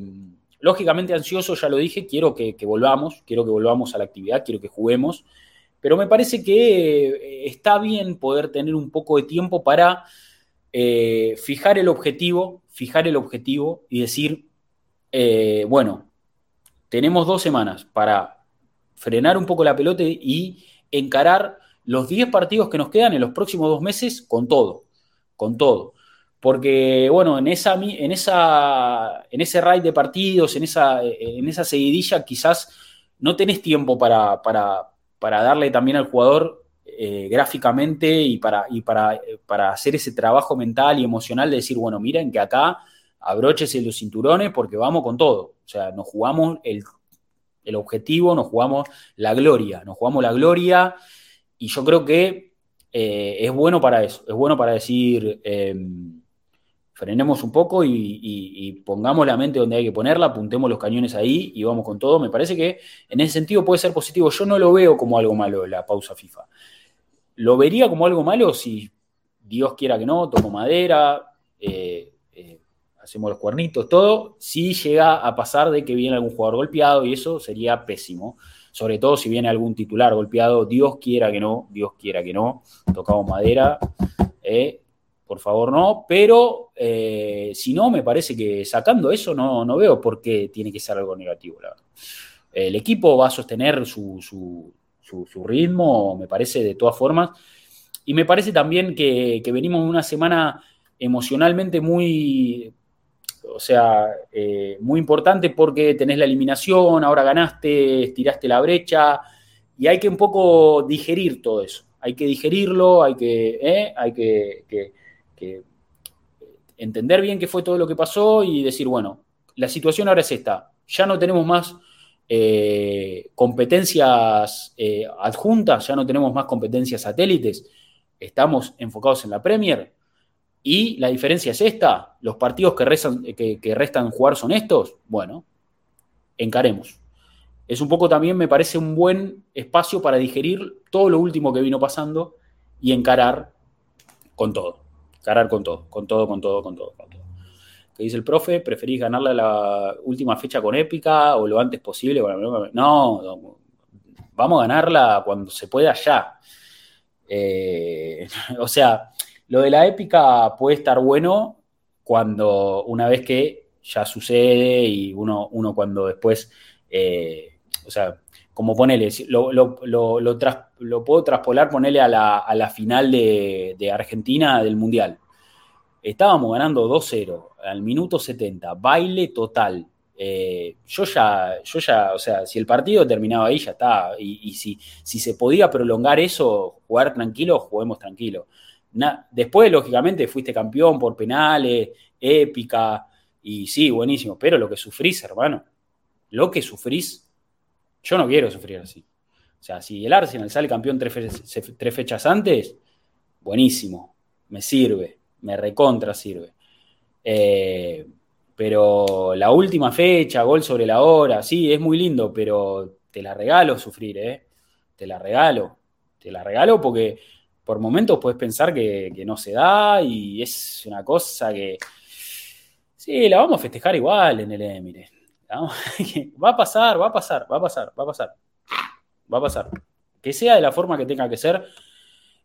lógicamente ansioso, ya lo dije, quiero que, volvamos, quiero que volvamos a la actividad, quiero que juguemos. Pero me parece que eh, está bien poder tener un poco de tiempo para eh, fijar el objetivo, fijar el objetivo y decir, bueno, tenemos dos semanas para frenar un poco la pelota y encarar los 10 partidos que nos quedan en los próximos dos meses con todo, con todo. Porque, bueno, en, esa, en, esa, en ese raid de partidos, en esa, en esa seguidilla, quizás no tenés tiempo para, para, darle también al jugador eh, gráficamente y, para, y para, para hacer ese trabajo mental y emocional de decir, bueno, miren que acá abróchese los cinturones porque vamos con todo. O sea, nos jugamos el el objetivo, nos jugamos la gloria, nos jugamos la gloria y yo creo que eh, es bueno para eso, es bueno para decir, em, frenemos un poco y, pongamos la mente donde hay que ponerla, apuntemos los cañones ahí y vamos con todo. Me parece que en ese sentido puede ser positivo. Yo no lo veo como algo malo la pausa FIFA. Lo vería como algo malo si Dios quiera que no, tomo madera. Eh, hacemos los cuernitos, todo, si llega a pasar de que viene algún jugador golpeado y eso sería pésimo. Sobre todo si viene algún titular golpeado, Dios quiera que no, Dios quiera que no, tocamos madera, eh, por favor no, pero eh, si no, me parece que sacando eso no, no veo por qué tiene que ser algo negativo. El equipo va a sostener su, su, ritmo, me parece, de todas formas. Y me parece también que, que venimos una semana emocionalmente muy o sea, eh, muy importante porque tenés la eliminación, ahora ganaste, tiraste la brecha y hay que un poco digerir todo eso. Hay que digerirlo, hay que, ¿eh? hay que, entender bien qué fue todo lo que pasó y decir, bueno, la situación ahora es esta. Ya no tenemos más eh, competencias adjuntas, ya no tenemos más competencias satélites. Estamos enfocados en la Premier. Y la diferencia es esta. Los partidos que, restan, que restan jugar son estos. Bueno, encaremos es un poco también, me parece, un buen espacio para digerir todo lo último que vino pasando y encarar con todo. Encarar con todo, con todo, con todo, con todo, con todo. ¿Qué dice el profe? ¿Preferís ganarle la última fecha con épica o lo antes posible? No, vamos a ganarla cuando se pueda ya. Eh, o sea, lo de la épica puede estar bueno cuando una vez que ya sucede y uno, uno cuando después eh, o sea, como ponele, lo, lo, puedo traspolar, ponerle a la, final de, Argentina del Mundial. Estábamos ganando 2-0 al minuto 70, baile total. Eh, yo ya, yo ya, o sea, si el partido terminaba ahí, ya está. Y, si, si se podía prolongar eso, jugar tranquilo, juguemos tranquilo. Después, lógicamente, fuiste campeón por penales, épica, y sí, buenísimo. Pero lo que sufrís, hermano, lo que sufrís yo no quiero sufrir así. O sea, si el Arsenal sale campeón tres, fechas antes, buenísimo, me sirve, me recontra sirve. Eh, pero la última fecha, gol sobre la hora, sí, es muy lindo, pero te la regalo sufrir, ¿eh? Te la regalo. Te la regalo porque por momentos puedes pensar que, no se da y es una cosa que... Sí, la vamos a festejar igual en el Emirates va a pasar, va a pasar, va a pasar, va a pasar. Va a pasar. Que sea de la forma que tenga que ser,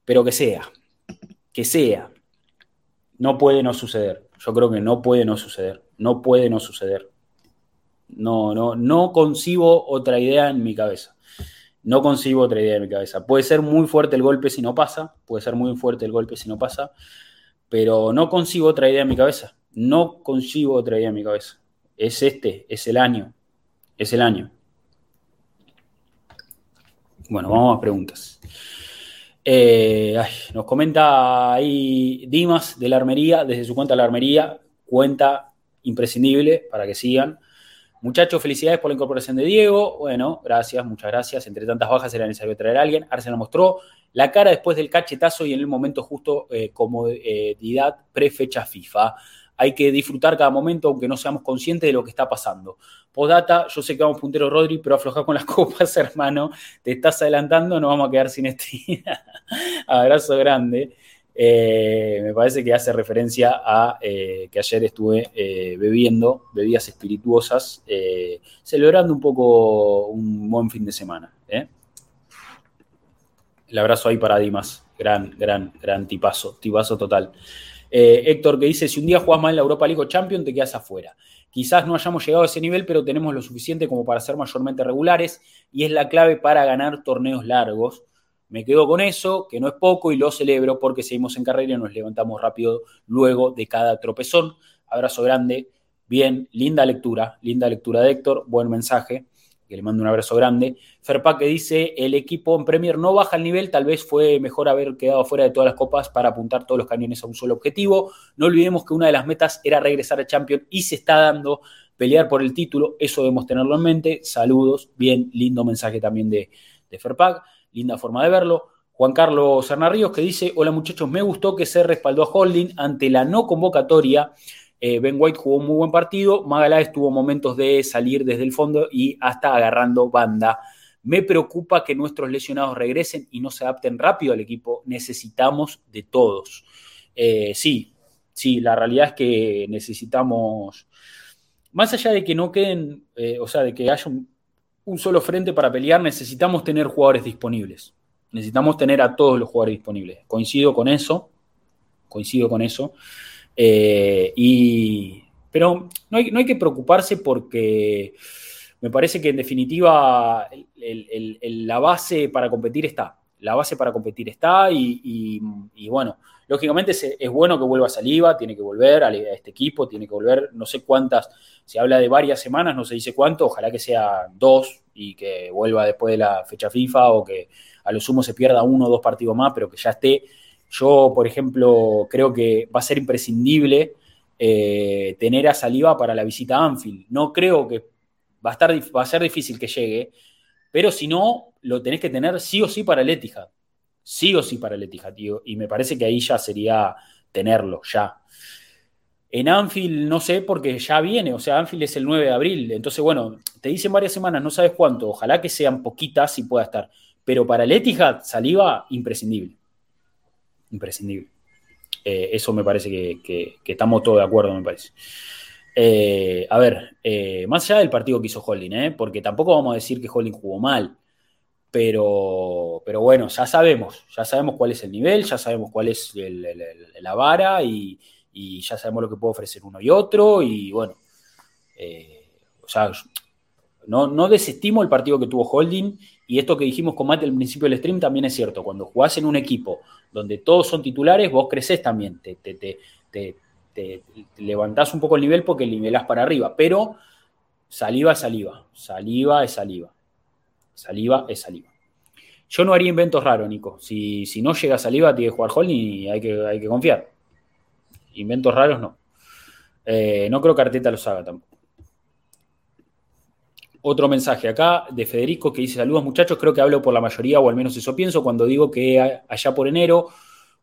pero que sea. Que sea. No puede no suceder. Yo creo que no puede no suceder. No puede no suceder. No, no, no concibo otra idea en mi cabeza. No concibo otra idea en mi cabeza. Puede ser muy fuerte el golpe si no pasa. Puede ser muy fuerte el golpe si no pasa. Pero no concibo otra idea en mi cabeza. No concibo otra idea en mi cabeza es este, es el año, es el año. Bueno, vamos a preguntas. Eh, nos comenta ahí Dimas de la Armería, desde su cuenta de la Armería, cuenta imprescindible para que sigan. Muchachos, felicidades por la incorporación de Diego. Bueno, gracias, muchas gracias. Entre tantas bajas era necesario traer a alguien. Arsenal mostró la cara después del cachetazo y en el momento justo eh, comodidad pre-fecha FIFA hay que disfrutar cada momento, aunque no seamos conscientes de lo que está pasando. Postdata, yo sé que vamos puntero Rodri, pero aflojar con las copas, hermano. Te estás adelantando, no vamos a quedar sin estrella. Abrazo grande. Eh, me parece que hace referencia a eh, que ayer estuve eh, bebiendo bebidas espirituosas, celebrando un poco un buen fin de semana. El abrazo ahí para Dimas, gran, gran, gran tipazo, tipazo total. Héctor que dice, si un día jugás mal en la Europa League o Champions, te quedas afuera. Quizás no hayamos llegado a ese nivel, pero tenemos lo suficiente como para ser mayormente regulares y es la clave para ganar torneos largos. Me quedo con eso, que no es poco y lo celebro porque seguimos en carrera y nos levantamos rápido luego de cada tropezón. Abrazo grande, bien, linda lectura, linda lectura de Héctor, buen mensaje que le mando un abrazo grande. Ferpa que dice, el equipo en Premier no baja el nivel, tal vez fue mejor haber quedado fuera de todas las copas para apuntar todos los cañones a un solo objetivo. No olvidemos que una de las metas era regresar a Champions y se está dando pelear por el título, eso debemos tenerlo en mente. Saludos, bien, lindo mensaje también de, de linda forma de verlo. Juan Carlos Hernarríos que dice, hola muchachos, me gustó que se respaldó a Holding ante la no convocatoria eh, ben White jugó un muy buen partido, Magaláes tuvo momentos de salir desde el fondo y hasta agarrando banda. Me preocupa que nuestros lesionados regresen y no se adapten rápido al equipo. Necesitamos de todos. Eh, sí, sí, la realidad es que necesitamos, más allá de que no queden, eh, o sea, de que haya un, solo frente para pelear, necesitamos tener jugadores disponibles. Necesitamos tener a todos los jugadores disponibles. Coincido con eso, coincido con eso. Eh, y, pero no hay, no hay, que preocuparse porque me parece que en definitiva la base para competir está. La base para competir está y, bueno, lógicamente es, bueno que vuelva Saliva, tiene que volver a, este equipo, tiene que volver, no sé cuántas, se habla de varias semanas, no se dice cuánto, ojalá que sea dos, y que vuelva después de la fecha FIFA o que a lo sumo se pierda uno o dos partidos más, pero que ya esté. Yo, por ejemplo, creo que va a ser imprescindible eh, tener a Saliva para la visita a Anfield. No creo que va a, estar, va a ser difícil que llegue, pero si no, lo tenés que tener sí o sí para el Etihad. Sí o sí para el Etihad. Y me parece que ahí ya sería tenerlo, ya. En Anfield no sé porque ya viene, o sea, Anfield es el 9 de abril, entonces bueno, te dicen varias semanas, no sabes cuánto, ojalá que sean poquitas y pueda estar, pero para el Etihad, saliva, imprescindible, imprescindible. Eh, eso me parece que, estamos todos de acuerdo, me parece. Eh, a ver, eh, más allá del partido que hizo Holding, porque tampoco vamos a decir que Holding jugó mal, pero, pero bueno, ya sabemos, ya sabemos cuál es el nivel, ya sabemos cuál es la vara y ya sabemos lo que puede ofrecer uno y otro, y bueno, eh, o sea, no, no, desestimo el partido que tuvo Holding, y esto que dijimos con Mate al principio del stream también es cierto, cuando jugás en un equipo donde todos son titulares, vos creces también, te, te, te, te levantás un poco el nivel porque nivelás para arriba, pero saliva es saliva, saliva es saliva, saliva es saliva. Yo no haría inventos raros, Nico. Si, si no llega saliva, tiene que jugar Holding y hay que, hay que confiar. Inventos raros no. Eh, no creo que Arteta los haga tampoco. Otro mensaje acá de Federico que dice: Saludos muchachos, creo que hablo por la mayoría, o al menos eso pienso, cuando digo que allá por enero,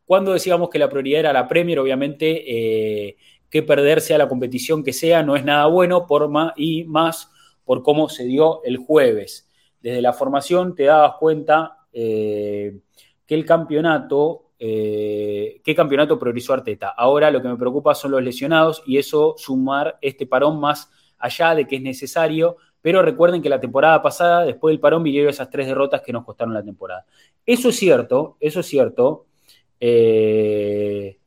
cuando decíamos que la prioridad era la Premier, obviamente eh, que perderse a la competición que sea no es nada bueno, por más, y más por cómo se dio el jueves. Desde la formación te dabas cuenta eh, que el campeonato eh, qué campeonato priorizó Arteta. Ahora lo que me preocupa son los lesionados y eso sumar este parón más allá de que es necesario. Pero recuerden que la temporada pasada, después del parón, vinieron esas tres derrotas que nos costaron la temporada. Eso es cierto, eso es cierto. Eh,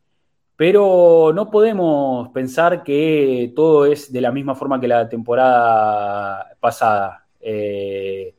pero no podemos pensar que todo es de la misma forma que la temporada pasada. Eh,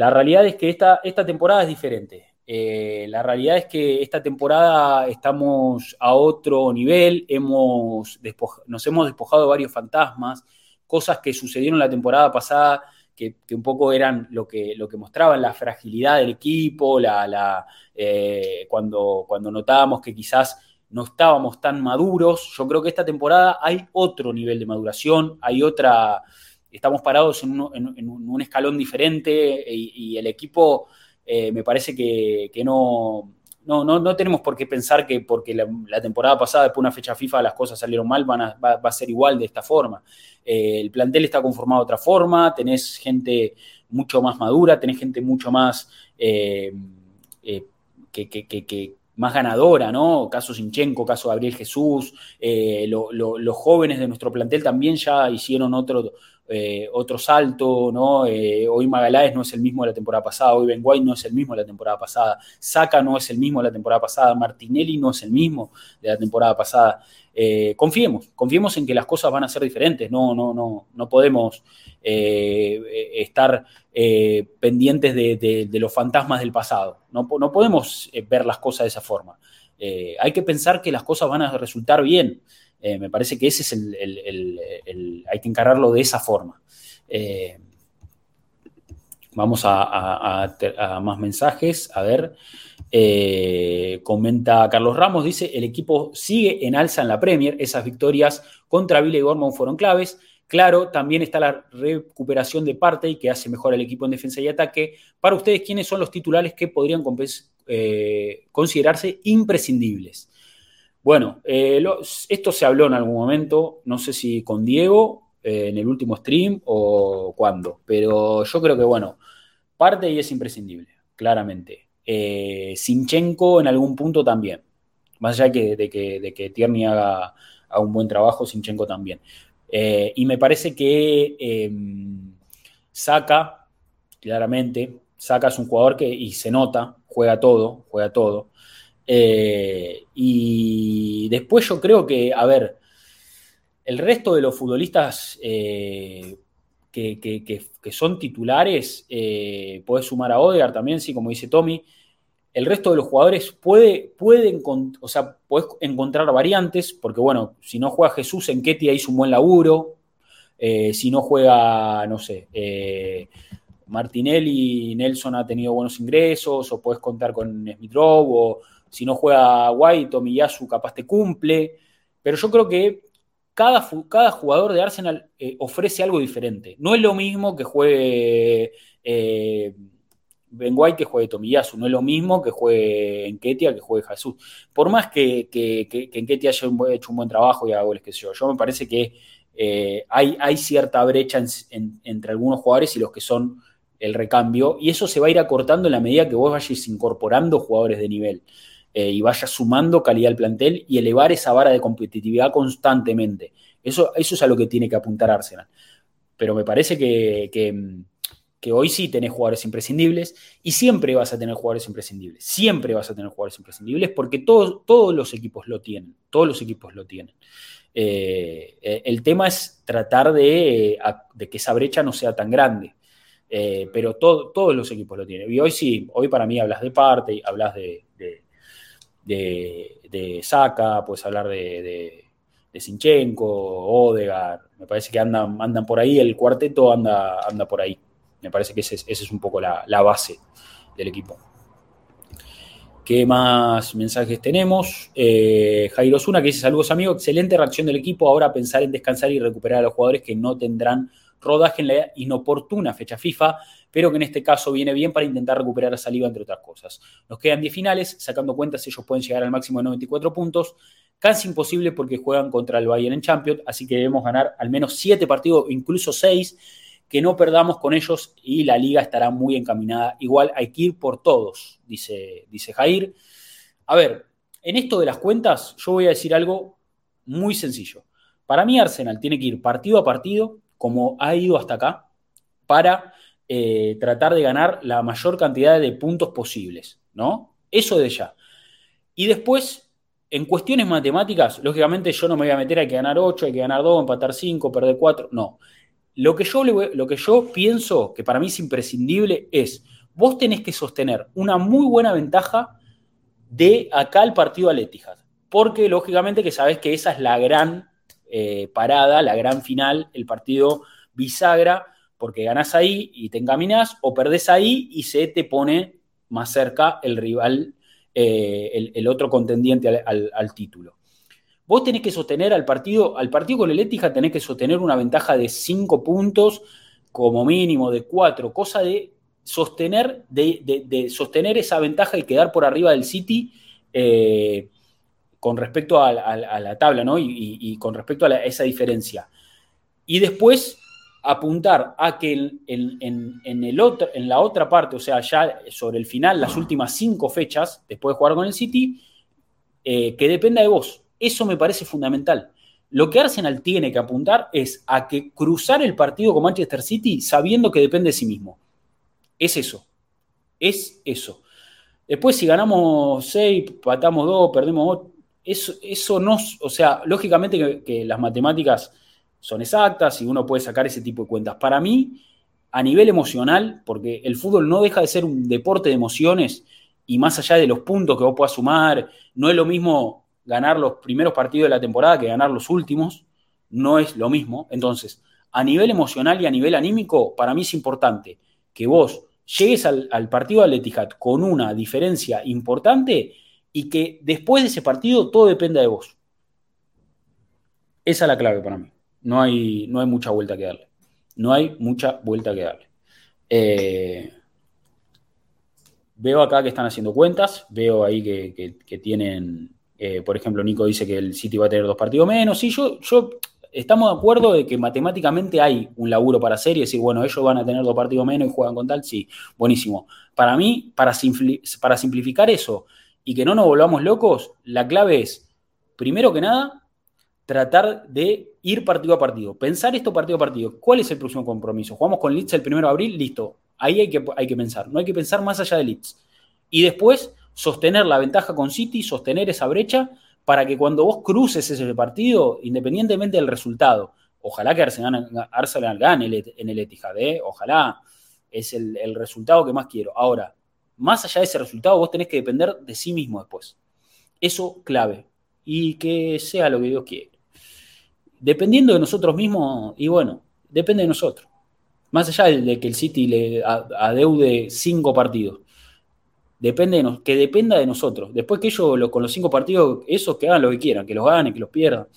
la realidad es que esta, esta temporada es diferente. Eh, la realidad es que esta temporada estamos a otro nivel, hemos nos hemos despojado de varios fantasmas, cosas que sucedieron la temporada pasada que, un poco eran lo que, lo que mostraban la fragilidad del equipo, la, eh, cuando, cuando notábamos que quizás no estábamos tan maduros. Yo creo que esta temporada hay otro nivel de maduración, hay otra, estamos parados en, un escalón diferente y el equipo eh, me parece que, no, no, no, tenemos por qué pensar que porque la, temporada pasada, después de una fecha FIFA, las cosas salieron mal, va, a ser igual de esta forma. Eh, el plantel está conformado de otra forma, tenés gente mucho más madura, tenés gente mucho más eh, que, más ganadora, ¿no? Caso Sinchenko, caso Gabriel Jesús, los jóvenes de nuestro plantel también ya hicieron otro, eh, otro salto, ¿no? Eh, hoy Magaláes no es el mismo de la temporada pasada, hoy Ben no es el mismo de la temporada pasada, Saca no es el mismo de la temporada pasada, Martinelli no es el mismo de la temporada pasada. Eh, confiemos, confiemos en que las cosas van a ser diferentes, no, no, no, no podemos estar pendientes de, los fantasmas del pasado, no, no podemos ver las cosas de esa forma. hay que pensar que las cosas van a resultar bien. Eh, me parece que ese es el, hay que encararlo de esa forma. Eh, vamos a, más mensajes. A ver, eh, comenta Carlos Ramos, dice, el equipo sigue en alza en la Premier, esas victorias contra Villa y fueron claves. Claro, también está la recuperación de parte y que hace mejor al equipo en defensa y ataque. Para ustedes, ¿quiénes son los titulares que podrían considerarse imprescindibles? Bueno, eh, esto se habló en algún momento, no sé si con Diego eh, en el último stream o cuándo, pero yo creo que, bueno, parte y es imprescindible, claramente. Eh, Sinchenko en algún punto también, más allá de, que, de que Tierney haga, un buen trabajo, Sinchenko también. y me parece que em, Saca, claramente, Saca es un jugador que, y se nota, juega todo, juega todo. Eh, y después yo creo que, a ver, el resto de los futbolistas eh, que, son titulares, eh, puedes sumar a Odegaard también, sí, como dice Tommy. El resto de los jugadores puede, puede o sea, puedes encontrar variantes, porque bueno, si no juega Jesús, en Ketty hizo un buen laburo. Eh, si no juega, no sé, Martinelli, Nelson ha tenido buenos ingresos, o puedes contar con Smith o si no juega White o Miyasu, capaz te cumple. Pero yo creo que cada, jugador de Arsenal eh, ofrece algo diferente. No es lo mismo que juegue eh, Ben White que juegue Tomiyasu, no es lo mismo que juegue Enketia que juegue Jesús. Por más que, que, haya hecho un buen trabajo y haga goles que yo, yo me parece que eh, hay, hay, cierta brecha entre algunos jugadores y los que son el recambio, y eso se va a ir acortando en la medida que vos vayas incorporando jugadores de nivel. Eh, y vaya sumando calidad al plantel y elevar esa vara de competitividad constantemente. Eso, eso es a lo que tiene que apuntar Arsenal. Pero me parece que, que, hoy sí tenés jugadores imprescindibles y siempre vas a tener jugadores imprescindibles. Siempre vas a tener jugadores imprescindibles porque todos, todos los equipos lo tienen. Todos los equipos lo tienen. Eh, eh, el tema es tratar de, de, que esa brecha no sea tan grande. pero todos los equipos lo tienen. Y hoy sí, hoy para mí hablas de parte, hablas de, de, de Saka, puedes hablar de, de, Sinchenko, Odegar, me parece que andan, por ahí, el cuarteto anda, anda por ahí. Me parece que esa es, un poco la, base del equipo. ¿Qué más mensajes tenemos? Eh, Jairo Zuna que dice saludos amigos, excelente reacción del equipo, ahora pensar en descansar y recuperar a los jugadores que no tendrán rodaje en la inoportuna fecha FIFA, pero que en este caso viene bien para intentar recuperar a saliva, entre otras cosas. Nos quedan 10 finales, sacando cuentas, ellos pueden llegar al máximo de 94 puntos. Casi imposible porque juegan contra el Bayern en Champions, así que debemos ganar al menos 7 partidos, incluso 6, que no perdamos con ellos y la liga estará muy encaminada. Igual hay que ir por todos, dice, dice Jair. A ver, en esto de las cuentas, yo voy a decir algo muy sencillo. Para mí, Arsenal tiene que ir partido a partido, como ha ido hasta acá, para eh, tratar de ganar la mayor cantidad de puntos posibles, ¿no? Eso de ya. Y después, en cuestiones matemáticas, lógicamente yo no me voy a meter, hay que ganar 8, hay que ganar 2, empatar 5, perder 4, no. Lo que, yo lo que yo pienso que para mí es imprescindible es, vos tenés que sostener una muy buena ventaja de acá al partido al porque lógicamente que sabes que esa es la gran eh, parada, la gran final, el partido bisagra porque ganás ahí y te encaminas, o perdés ahí y se te pone más cerca el rival, eh, el, otro contendiente al, título. Vos tenés que sostener al partido, al partido con el Etihad tenés que sostener una ventaja de 5 puntos, como mínimo de 4, cosa de sostener, de, sostener esa ventaja y quedar por arriba del City eh, con respecto a, la tabla, ¿no? Y, con respecto a esa diferencia. Y después apuntar a que en, el otro, en la otra parte, o sea, ya sobre el final, las últimas cinco fechas, después de jugar con el City, eh, que dependa de vos. Eso me parece fundamental. Lo que Arsenal tiene que apuntar es a que cruzar el partido con Manchester City sabiendo que depende de sí mismo. Es eso. Es eso. Después, si ganamos 6, patamos 2, perdemos 8, eso, no, o sea, lógicamente que las matemáticas son exactas y uno puede sacar ese tipo de cuentas. Para mí, a nivel emocional, porque el fútbol no deja de ser un deporte de emociones y más allá de los puntos que vos puedas sumar, no es lo mismo ganar los primeros partidos de la temporada que ganar los últimos, no es lo mismo. Entonces, a nivel emocional y a nivel anímico, para mí es importante que vos llegues al, partido de Etihad con una diferencia importante y que después de ese partido todo dependa de vos. Esa es la clave para mí. No hay, no hay mucha vuelta que darle. No hay mucha vuelta que darle. Eh, veo acá que están haciendo cuentas, veo ahí que, tienen, eh, por ejemplo, Nico dice que el City va a tener dos partidos menos. Sí, yo, yo estamos de acuerdo de que matemáticamente hay un laburo para hacer y decir, bueno, ellos van a tener dos partidos menos y juegan con tal, sí, buenísimo. Para mí, para, para simplificar eso y que no nos volvamos locos, la clave es, primero que nada, tratar de ir partido a partido, pensar esto partido a partido. ¿Cuál es el próximo compromiso? Jugamos con Leeds el 1 de abril, listo. Ahí hay que, hay que pensar, no hay que pensar más allá de Leeds. Y después sostener la ventaja con City, sostener esa brecha para que cuando vos cruces ese partido, independientemente del resultado, ojalá que Arsenal, gane en el Etihad, ¿eh? ojalá es el resultado que más quiero. Ahora, más allá de ese resultado, vos tenés que depender de sí mismo después. Eso clave. Y que sea lo que Dios quiere dependiendo de nosotros mismos, y bueno, depende de nosotros. Más allá de que el City le adeude cinco partidos. Depende de que dependa de nosotros. Después que ellos con los cinco partidos, esos que hagan lo que quieran, que los ganen, que los pierdan.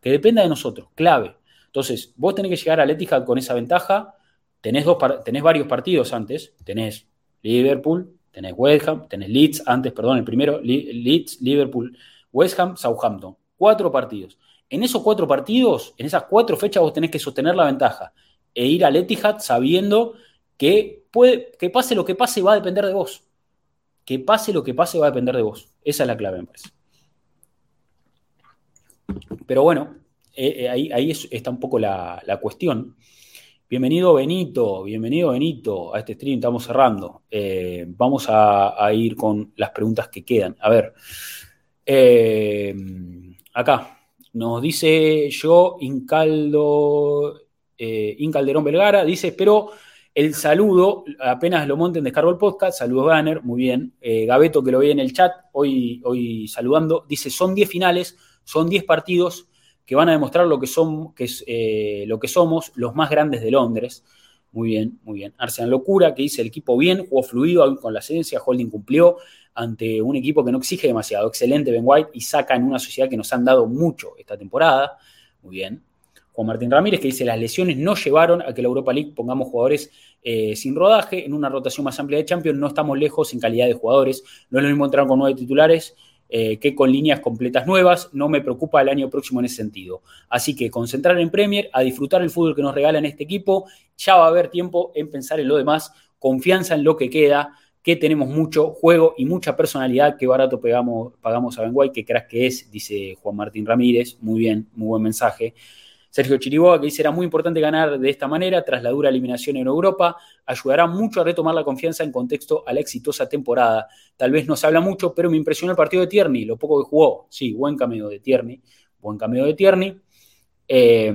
Que dependa de nosotros, clave. Entonces, vos tenés que llegar a Etihad con esa ventaja. Tenés, dos, tenés varios partidos antes. Tenés Liverpool, tenés West Ham, tenés Leeds antes, perdón, el primero, Leeds, Liverpool, West Ham, Southampton. Cuatro partidos. En esos cuatro partidos, en esas cuatro fechas, vos tenés que sostener la ventaja e ir al Etihad sabiendo que, puede, que pase lo que pase va a depender de vos. Que pase lo que pase va a depender de vos. Esa es la clave, me parece. Pero bueno, eh, eh, ahí, está un poco la, cuestión. Bienvenido Benito, bienvenido Benito a este stream, estamos cerrando. Eh, vamos a, ir con las preguntas que quedan. A ver, acá nos dice yo, Incaldo, Incalderón Vergara, dice, pero el saludo, apenas lo monten, descargo el podcast, saludos Banner, muy bien. Gabeto que lo ve en el chat, hoy, hoy saludando, dice, son 10 finales, son 10 partidos que van a demostrar lo que, son, que es, eh, lo que somos, los más grandes de Londres. Muy bien, muy bien. Arsenal Locura, que dice el equipo bien, jugó fluido con la esencia, Holding cumplió ante un equipo que no exige demasiado. Excelente Ben White y saca en una sociedad que nos han dado mucho esta temporada. Muy bien. Juan Martín Ramírez, que dice las lesiones no llevaron a que la Europa League pongamos jugadores eh, sin rodaje. En una rotación más amplia de Champions no estamos lejos en calidad de jugadores. No es lo mismo entrar con nueve titulares eh, que con líneas completas nuevas. No me preocupa el año próximo en ese sentido. Así que concentrar en Premier, a disfrutar el fútbol que nos regala en este equipo. Ya va a haber tiempo en pensar en lo demás. Confianza en lo que queda, que tenemos mucho juego y mucha personalidad. Qué barato pagamos, pagamos a Ben White, que creas que es, dice Juan Martín Ramírez. Muy bien, muy buen mensaje. Sergio Chiriboga, que dice, era muy importante ganar de esta manera tras la dura eliminación en Europa, ayudará mucho a retomar la confianza en contexto a la exitosa temporada. Tal vez no se habla mucho, pero me impresionó el partido de Tierney, lo poco que jugó. Sí, buen cameo de Tierney, buen cameo de Tierney. Eh,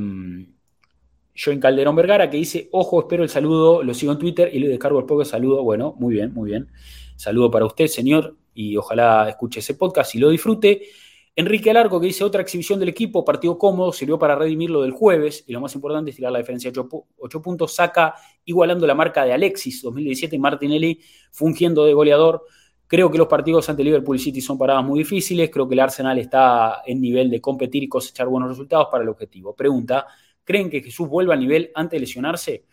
en Calderón Vergara, que dice, ojo, espero el saludo, lo sigo en Twitter y le descargo el poco saludo. Bueno, muy bien, muy bien. Saludo para usted, señor, y ojalá escuche ese podcast y lo disfrute. Enrique Alarco, que dice otra exhibición del equipo, partido cómodo, sirvió para redimir lo del jueves, y lo más importante es tirar la diferencia de 8, puntos, saca igualando la marca de Alexis 2017 y Martinelli fungiendo de goleador. Creo que los partidos ante Liverpool City son paradas muy difíciles, creo que el Arsenal está en nivel de competir y cosechar buenos resultados para el objetivo. Pregunta, ¿creen que Jesús vuelva al nivel antes de lesionarse?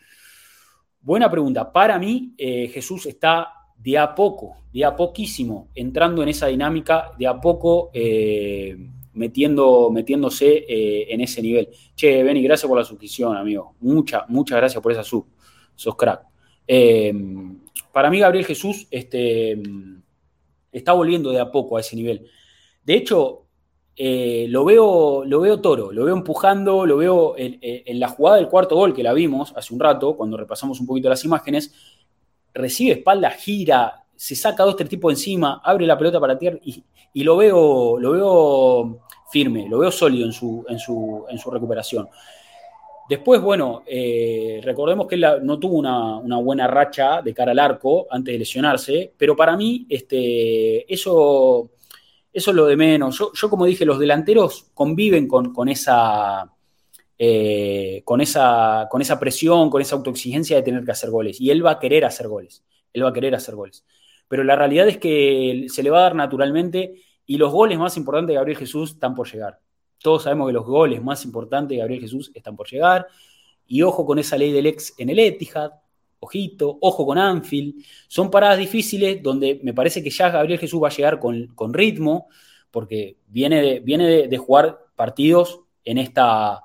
Buena pregunta. Para mí, eh, Jesús está de a poco, de a poquísimo, entrando en esa dinámica, de a poco eh, metiendo, metiéndose eh, en ese nivel. Che, Benny, gracias por la suscripción, amigo. Muchas, muchas gracias por esa sub. Sos crack. Eh, para mí, Gabriel Jesús este, está volviendo de a poco a ese nivel. De hecho, lo, veo, lo veo toro, lo veo empujando, lo veo en, en, la jugada del cuarto gol que la vimos hace un rato, cuando repasamos un poquito las imágenes recibe espalda, gira, se saca dos, tres tipos encima, abre la pelota para tierra y, y, lo, veo, lo veo firme, lo veo sólido en su, en su, en su recuperación. Después, bueno, eh, recordemos que él no tuvo una, buena racha de cara al arco antes de lesionarse, pero para mí este, eso, eso es lo de menos. Yo, como dije, los delanteros conviven con, con esa eh, con, esa, con esa presión, con esa autoexigencia de tener que hacer goles. Y él va a querer hacer goles. Él va a querer hacer goles. Pero la realidad es que se le va a dar naturalmente y los goles más importantes de Gabriel Jesús están por llegar. Todos sabemos que los goles más importantes de Gabriel Jesús están por llegar. Y ojo con esa ley del ex en el Etihad. Ojito, ojo con Anfield. Son paradas difíciles donde me parece que ya Gabriel Jesús va a llegar con, ritmo, porque viene, de, viene de jugar partidos en esta,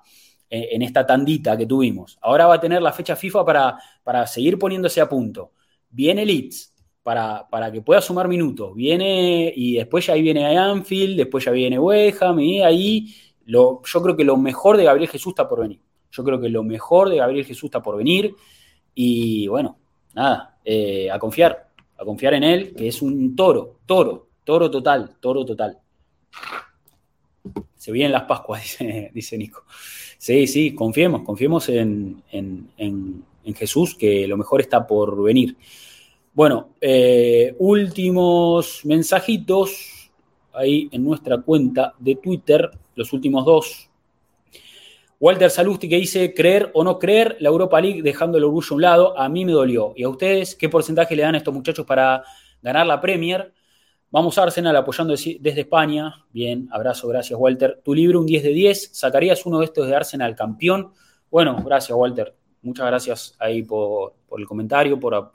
en esta tandita que tuvimos. Ahora va a tener la fecha FIFA para, para seguir poniéndose a punto. Viene Leeds para, para que pueda sumar minutos. Viene y después ya ahí viene Anfield, después ya viene Weham y ahí yo creo que lo mejor de Gabriel Jesús está por venir. Yo creo que lo mejor de Gabriel Jesús está por venir y bueno, nada, eh, a confiar, a confiar en él, que es un toro, toro, toro total, toro total. Se vienen las Pascuas, dice, Nico. Sí, sí, confiemos, confiemos en, Jesús, que lo mejor está por venir. Bueno, eh, últimos mensajitos ahí en nuestra cuenta de Twitter, los últimos dos. Walter Salusti que dice, creer o no creer, la Europa League dejando el orgullo a un lado, a mí me dolió. ¿Y a ustedes qué porcentaje le dan a estos muchachos para ganar la Premier? Vamos Arsenal apoyando desde España. Bien, abrazo, gracias Walter. Tu libro, un 10 de 10. ¿Sacarías uno de estos de Arsenal campeón? Bueno, gracias Walter. Muchas gracias ahí por, el comentario, por,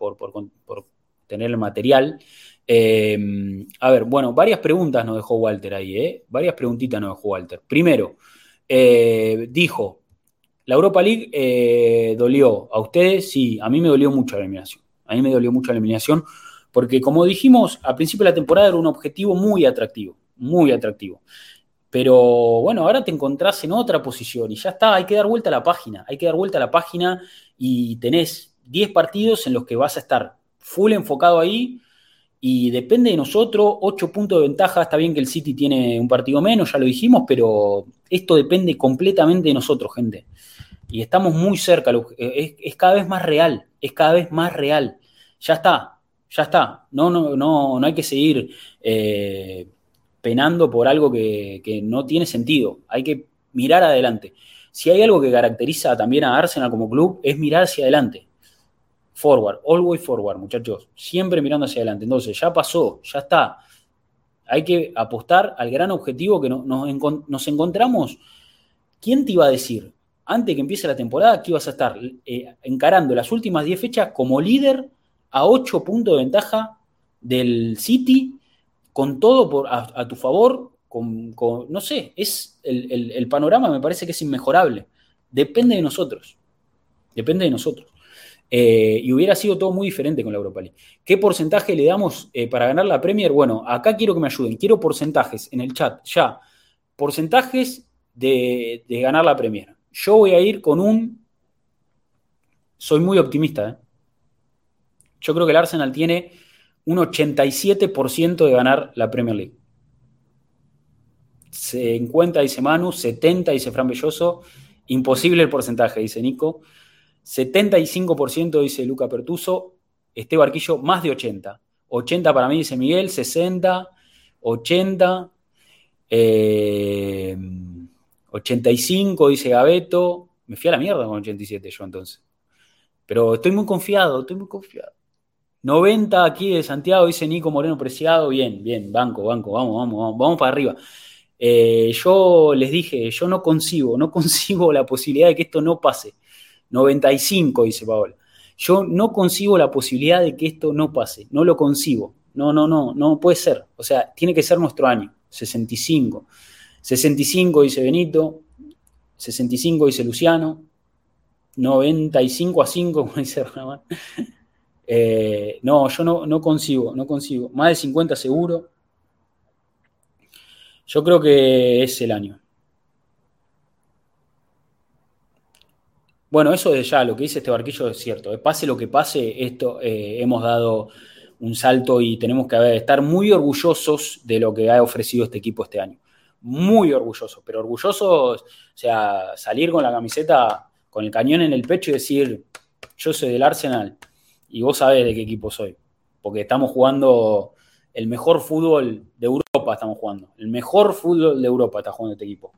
tener el material. Eh, a ver, bueno, varias preguntas nos dejó Walter ahí, ¿eh? Varias preguntitas nos dejó Walter. Primero, eh, dijo, la Europa League eh, dolió. ¿A ustedes? Sí, a mí me dolió mucho la eliminación. A mí me dolió mucho la eliminación porque como dijimos, al principio de la temporada era un objetivo muy atractivo, muy atractivo. Pero bueno, ahora te encontrás en otra posición y ya está, hay que dar vuelta a la página, hay que dar vuelta a la página y tenés 10 partidos en los que vas a estar full enfocado ahí y depende de nosotros, 8 puntos de ventaja, está bien que el City tiene un partido menos, ya lo dijimos, pero esto depende completamente de nosotros, gente. Y estamos muy cerca, es cada vez más real, es cada vez más real. Ya está, ya está. No, no, no, no hay que seguir eh, penando por algo que, no tiene sentido. Hay que mirar adelante. Si hay algo que caracteriza también a Arsenal como club, es mirar hacia adelante. Forward, always forward, muchachos. Siempre mirando hacia adelante. Entonces, ya pasó, ya está. Hay que apostar al gran objetivo que nos, encontramos. ¿Quién te iba a decir antes que empiece la temporada que ibas a estar eh, encarando las últimas 10 fechas como líder a 8 puntos de ventaja del City, con todo por, a, tu favor, con, no sé, es el, panorama me parece que es inmejorable. Depende de nosotros. Depende de nosotros. Eh, y hubiera sido todo muy diferente con la Europa League. ¿Qué porcentaje le damos eh, para ganar la Premier? Bueno, acá quiero que me ayuden. Quiero porcentajes en el chat, ya. Porcentajes de, de ganar la Premier. Yo voy a ir con un... Soy muy optimista, ¿eh? Yo creo que el Arsenal tiene un 87% de ganar la Premier League. 50 dice Manu, 70 dice Fran Belloso. Imposible el porcentaje, dice Nico. 75% dice Luca Pertuso. Este barquillo, más de 80. 80 para mí, dice Miguel. 60, 80. 85, dice Gabeto. Me fui a la mierda con 87 yo entonces. Pero estoy muy confiado, estoy muy confiado. 90 aquí de Santiago, dice Nico Moreno Preciado. Bien, bien, banco, banco, vamos, vamos, vamos, vamos para arriba. Eh, yo les dije, yo no concibo, no concibo la posibilidad de que esto no pase. 95, dice Paola. Yo no concibo la posibilidad de que esto no pase, no lo concibo. No, no, no, no puede ser. O sea, tiene que ser nuestro año, 65. 65 dice Benito, 65 dice Luciano, 95 a 5, como dice Ramón. Eh, no, yo no, no consigo, no consigo. Más de 50 seguro. Yo creo que es el año. Bueno, eso de ya, lo que dice este barquillo es cierto. Eh, pase lo que pase, esto eh, hemos dado un salto y tenemos que estar muy orgullosos de lo que ha ofrecido este equipo este año. Muy orgullosos, pero orgullosos, o sea, salir con la camiseta, con el cañón en el pecho y decir, yo soy del Arsenal, y vos sabés de qué equipo soy, porque estamos jugando el mejor fútbol de Europa, estamos jugando. El mejor fútbol de Europa está jugando este equipo.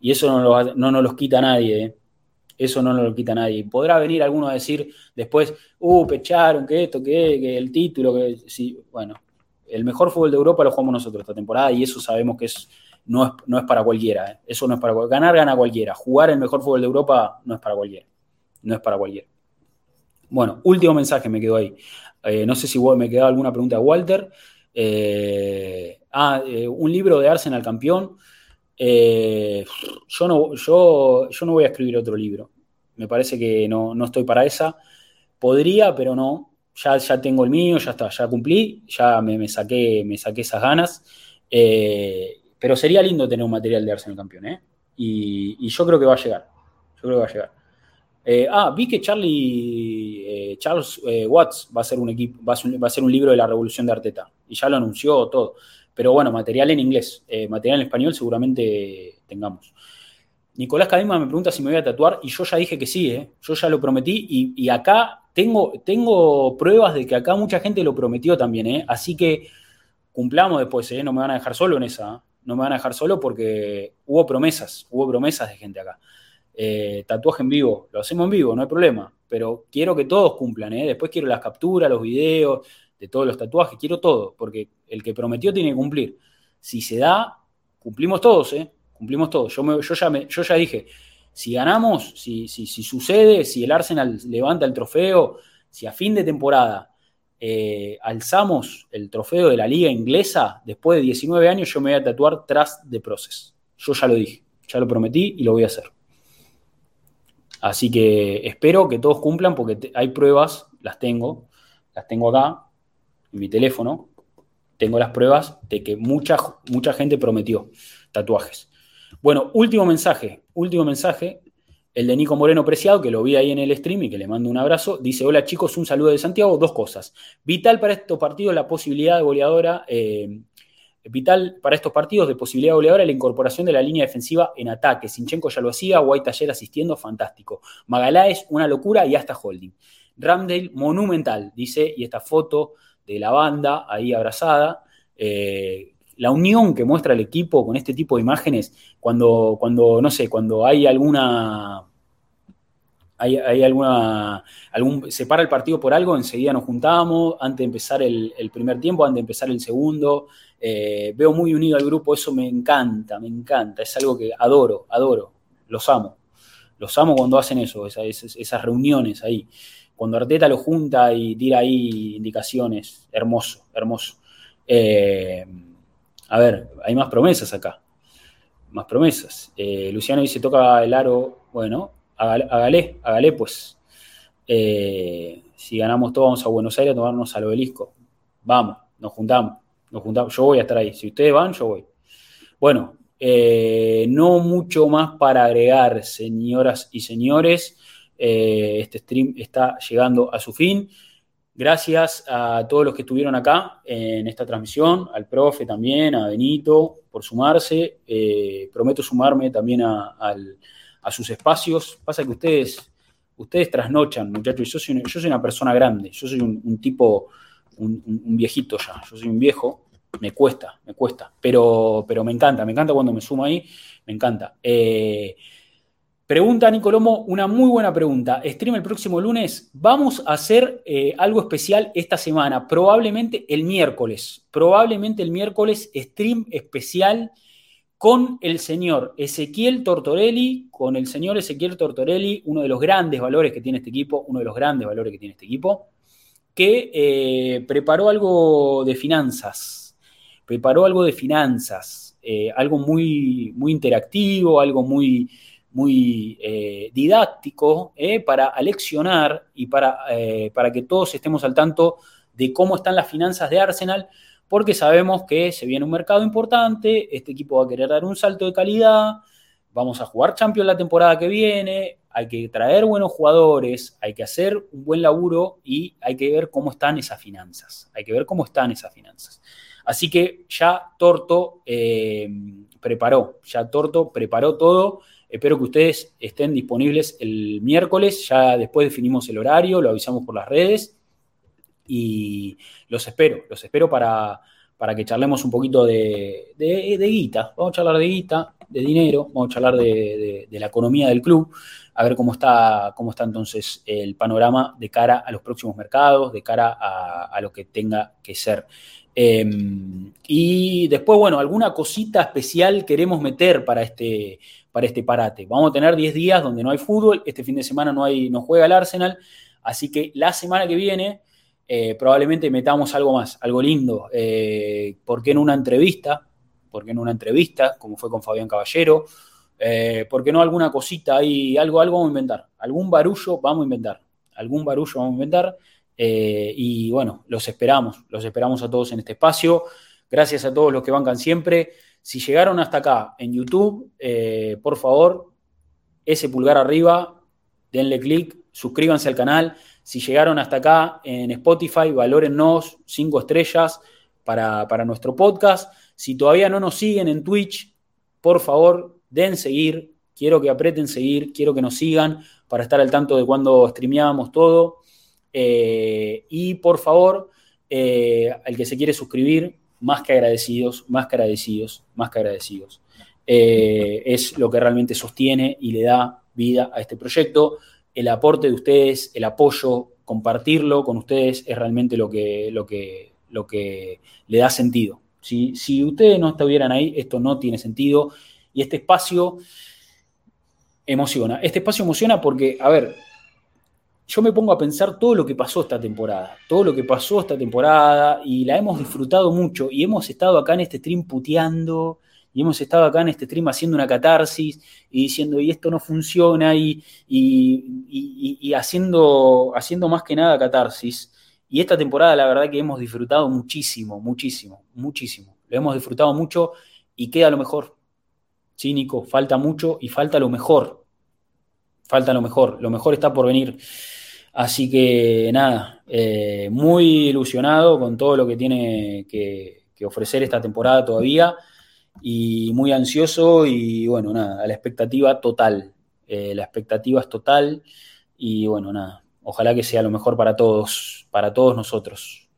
Y eso no, no nos lo quita nadie, ¿eh? Eso no nos lo quita nadie. Podrá venir alguno a decir después, uh, pecharon, que esto, que, que el título, que sí, bueno, el mejor fútbol de Europa lo jugamos nosotros esta temporada y eso sabemos que es, no, es, no es para cualquiera. ¿eh? Eso no es para ganar, gana cualquiera. Jugar el mejor fútbol de Europa no es para cualquiera. No es para cualquiera. Bueno, último mensaje me quedó ahí. Eh, no sé si me quedó alguna pregunta de Walter. Eh, ah, eh, un libro de Arsenal campeón. yo, no, yo, yo no voy a escribir otro libro. Me parece que no, estoy para esa. Podría, pero no. Ya, ya tengo el mío, ya está, ya cumplí, ya me, saqué, me saqué esas ganas. pero sería lindo tener un material de Arsenal campeón, Y, y yo creo que va a llegar. Yo creo que va a llegar. Eh, ah, vi que Charlie, eh, Charles eh, Watts va a, ser un equipo, va a, ser, un libro de la revolución de Arteta. Y ya lo anunció todo. Pero bueno, material en inglés. material en español seguramente tengamos. Nicolás Cadima me pregunta si me voy a tatuar y yo ya dije que sí, yo ya lo prometí y, acá tengo, tengo, pruebas de que acá mucha gente lo prometió también, así que cumplamos después, no me van a dejar solo en esa, no me van a dejar solo porque hubo promesas, hubo promesas de gente acá. Eh, tatuaje en vivo, lo hacemos en vivo, no hay problema, pero quiero que todos cumplan, ¿eh? después quiero las capturas, los videos de todos los tatuajes, quiero todo, porque el que prometió tiene que cumplir. Si se da, cumplimos todos, ¿eh? cumplimos todos. Yo, yo, ya, yo ya dije, si ganamos, si, si, si, sucede, si el Arsenal levanta el trofeo, si a fin de temporada eh, alzamos el trofeo de la liga inglesa, después de 19 años yo me voy a tatuar tras de Process. Yo ya lo dije, ya lo prometí y lo voy a hacer. Así que espero que todos cumplan porque hay pruebas, las tengo, las tengo acá en mi teléfono, tengo las pruebas de que mucha, mucha gente prometió tatuajes. Bueno, último mensaje, último mensaje, el de Nico Moreno Preciado, que lo vi ahí en el stream y que le mando un abrazo, dice, hola chicos, un saludo de Santiago, dos cosas. Vital para estos partidos la posibilidad de goleadora, eh, vital para estos partidos de posibilidad goleadora la incorporación de la línea defensiva en ataque. Sinchenko ya lo hacía, White ayer asistiendo, fantástico. Magaláes, una locura y hasta holding. Ramdale, monumental, dice, y esta foto de la banda ahí abrazada. Eh, la unión que muestra el equipo con este tipo de imágenes, cuando, cuando no sé, cuando hay alguna hay, alguna, algún, se para el partido por algo, enseguida nos juntamos, antes de empezar el, primer tiempo, antes de empezar el segundo. Eh, veo muy unido al grupo, eso me encanta, me encanta, es algo que adoro, adoro, los amo. Los amo cuando hacen eso, esas, reuniones ahí. Cuando Arteta lo junta y tira ahí indicaciones, hermoso, hermoso. Eh, a ver, hay más promesas acá. Más promesas. Eh, Luciano dice, toca el aro, bueno, hágale, hágale pues. Eh, si ganamos todos, vamos a Buenos Aires a tomarnos al obelisco. Vamos, nos juntamos, nos juntamos. Yo voy a estar ahí. Si ustedes van, yo voy. Bueno, eh, no mucho más para agregar, señoras y señores. Eh, este stream está llegando a su fin. Gracias a todos los que estuvieron acá en esta transmisión, al profe también, a Benito por sumarse. prometo sumarme también a sus espacios. Pasa que ustedes, ustedes trasnochan, muchachos. Yo soy, yo soy una persona grande, yo soy un, tipo, un, viejito ya, yo soy un viejo. Me cuesta, me cuesta, pero, pero me encanta, me encanta cuando me sumo ahí, me encanta. Eh, pregunta Nicolomo, una muy buena pregunta. Stream el próximo lunes. Vamos a hacer eh, algo especial esta semana, probablemente el miércoles. Probablemente el miércoles, stream especial con el señor Ezequiel Tortorelli, con el señor Ezequiel Tortorelli, uno de los grandes valores que tiene este equipo, uno de los grandes valores que tiene este equipo, que eh, preparó algo de finanzas, preparó algo de finanzas, eh, algo muy, muy interactivo, algo muy, muy eh, didáctico para aleccionar y para, para que todos estemos al tanto de cómo están las finanzas de Arsenal, porque sabemos que se viene un mercado importante, este equipo va a querer dar un salto de calidad, vamos a jugar Champions la temporada que viene, hay que traer buenos jugadores, hay que hacer un buen laburo y hay que ver cómo están esas finanzas, hay que ver cómo están esas finanzas. Así que ya Torto eh, preparó, ya Torto preparó todo. Espero que ustedes estén disponibles el miércoles, ya después definimos el horario, lo avisamos por las redes y los espero, los espero para, para que charlemos un poquito de, de, guita. Vamos a charlar de guita, de dinero, vamos a charlar de, la economía del club, a ver cómo está, cómo está entonces el panorama de cara a los próximos mercados, de cara a, lo que tenga que ser. Em, y después, bueno, alguna cosita especial queremos meter para este, para este parate. Vamos a tener 10 días donde no hay fútbol, este fin de semana no, hay, no juega el Arsenal, así que la semana que viene eh, probablemente metamos algo más, algo lindo. Eh, ¿Por qué en una entrevista? ¿Por qué en una entrevista, como fue con Fabián Caballero? Eh, ¿Por qué no alguna cosita ahí? Algo, algo vamos a inventar. Algún barullo vamos a inventar. Algún barullo vamos a inventar. y bueno, los esperamos. Los esperamos a todos en este espacio. Gracias a todos los que bancan siempre. Si llegaron hasta acá en YouTube, por favor, ese pulgar arriba, denle clic, suscríbanse al canal. Si llegaron hasta acá en Spotify, valórennos cinco estrellas para, nuestro podcast. Si todavía no nos siguen en Twitch, por favor, den seguir. Quiero que aprieten seguir, quiero que nos sigan para estar al tanto de cuando streameamos todo. Eh, y por favor, eh, el que se quiere suscribir, más que agradecidos, más que agradecidos, más que agradecidos. Eh, es lo que realmente sostiene y le da vida a este proyecto. El aporte de ustedes, el apoyo, compartirlo con ustedes es realmente lo que, lo que, lo que le da sentido. Si, ustedes no estuvieran ahí, esto no tiene sentido. Y este espacio emociona. Este espacio emociona porque, a ver, yo me pongo a pensar todo lo que pasó esta temporada, todo lo que pasó esta temporada y la hemos disfrutado mucho y hemos estado acá en este stream puteando y hemos estado acá en este stream haciendo una catarsis y diciendo, y esto no funciona y, y, haciendo, haciendo más que nada catarsis. Y esta temporada la verdad que hemos disfrutado muchísimo, muchísimo, muchísimo. Lo hemos disfrutado mucho y queda lo mejor. Sí, Nico, falta mucho y falta lo mejor. Falta lo mejor. Lo mejor está por venir. Así que nada, eh, muy ilusionado con todo lo que tiene que, ofrecer esta temporada todavía y muy ansioso y bueno, nada, la expectativa total. Eh, la expectativa es total y bueno, nada, ojalá que sea lo mejor para todos, para todos nosotros.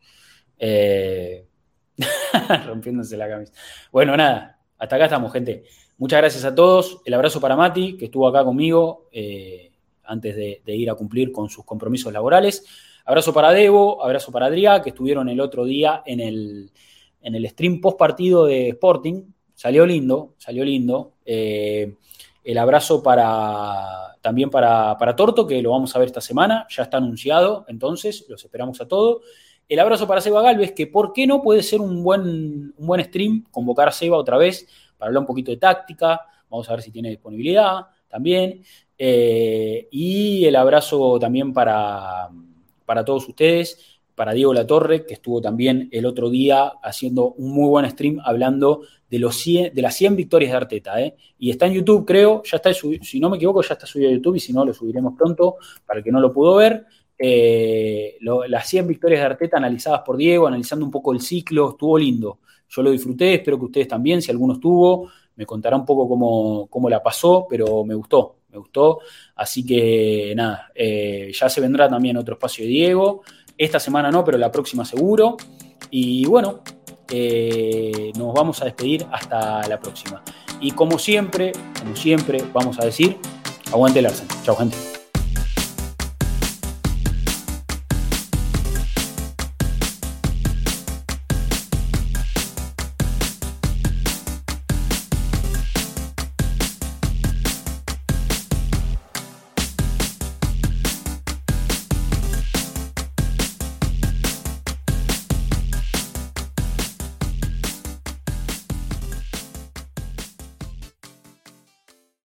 Eh, rompiéndose la camisa. Bueno, nada, hasta acá estamos, gente. Muchas gracias a todos. El abrazo para Mati, que estuvo acá conmigo antes de, ir a cumplir con sus compromisos laborales. Abrazo para Debo, abrazo para Adrián, que estuvieron el otro día en el, en el stream post partido de Sporting. Salió lindo, salió lindo. Eh, el abrazo para también para, Torto, que lo vamos a ver esta semana, ya está anunciado, entonces los esperamos a todos. El abrazo para Seba Galvez, que por qué no puede ser un buen, un buen stream, convocar a Seba otra vez para hablar un poquito de táctica, vamos a ver si tiene disponibilidad también. Eh, y el abrazo también para, para todos ustedes, para Diego Latorre, que estuvo también el otro día haciendo un muy buen stream hablando de, los de las 100 victorias de Arteta. ¿eh? Y está en YouTube, creo, ya está, si no me equivoco, ya está subido a YouTube y si no, lo subiremos pronto para el que no lo pudo ver. Eh, las 100 victorias de Arteta analizadas por Diego, analizando un poco el ciclo, estuvo lindo. Yo lo disfruté, espero que ustedes también, si alguno estuvo, me contará un poco cómo, cómo la pasó, pero me gustó, me gustó. Así que nada, eh, ya se vendrá también otro espacio de Diego. Esta semana no, pero la próxima seguro. Y bueno, eh, nos vamos a despedir hasta la próxima. Y como siempre, como siempre, vamos a decir, aguante el Arsenal. Chao, gente.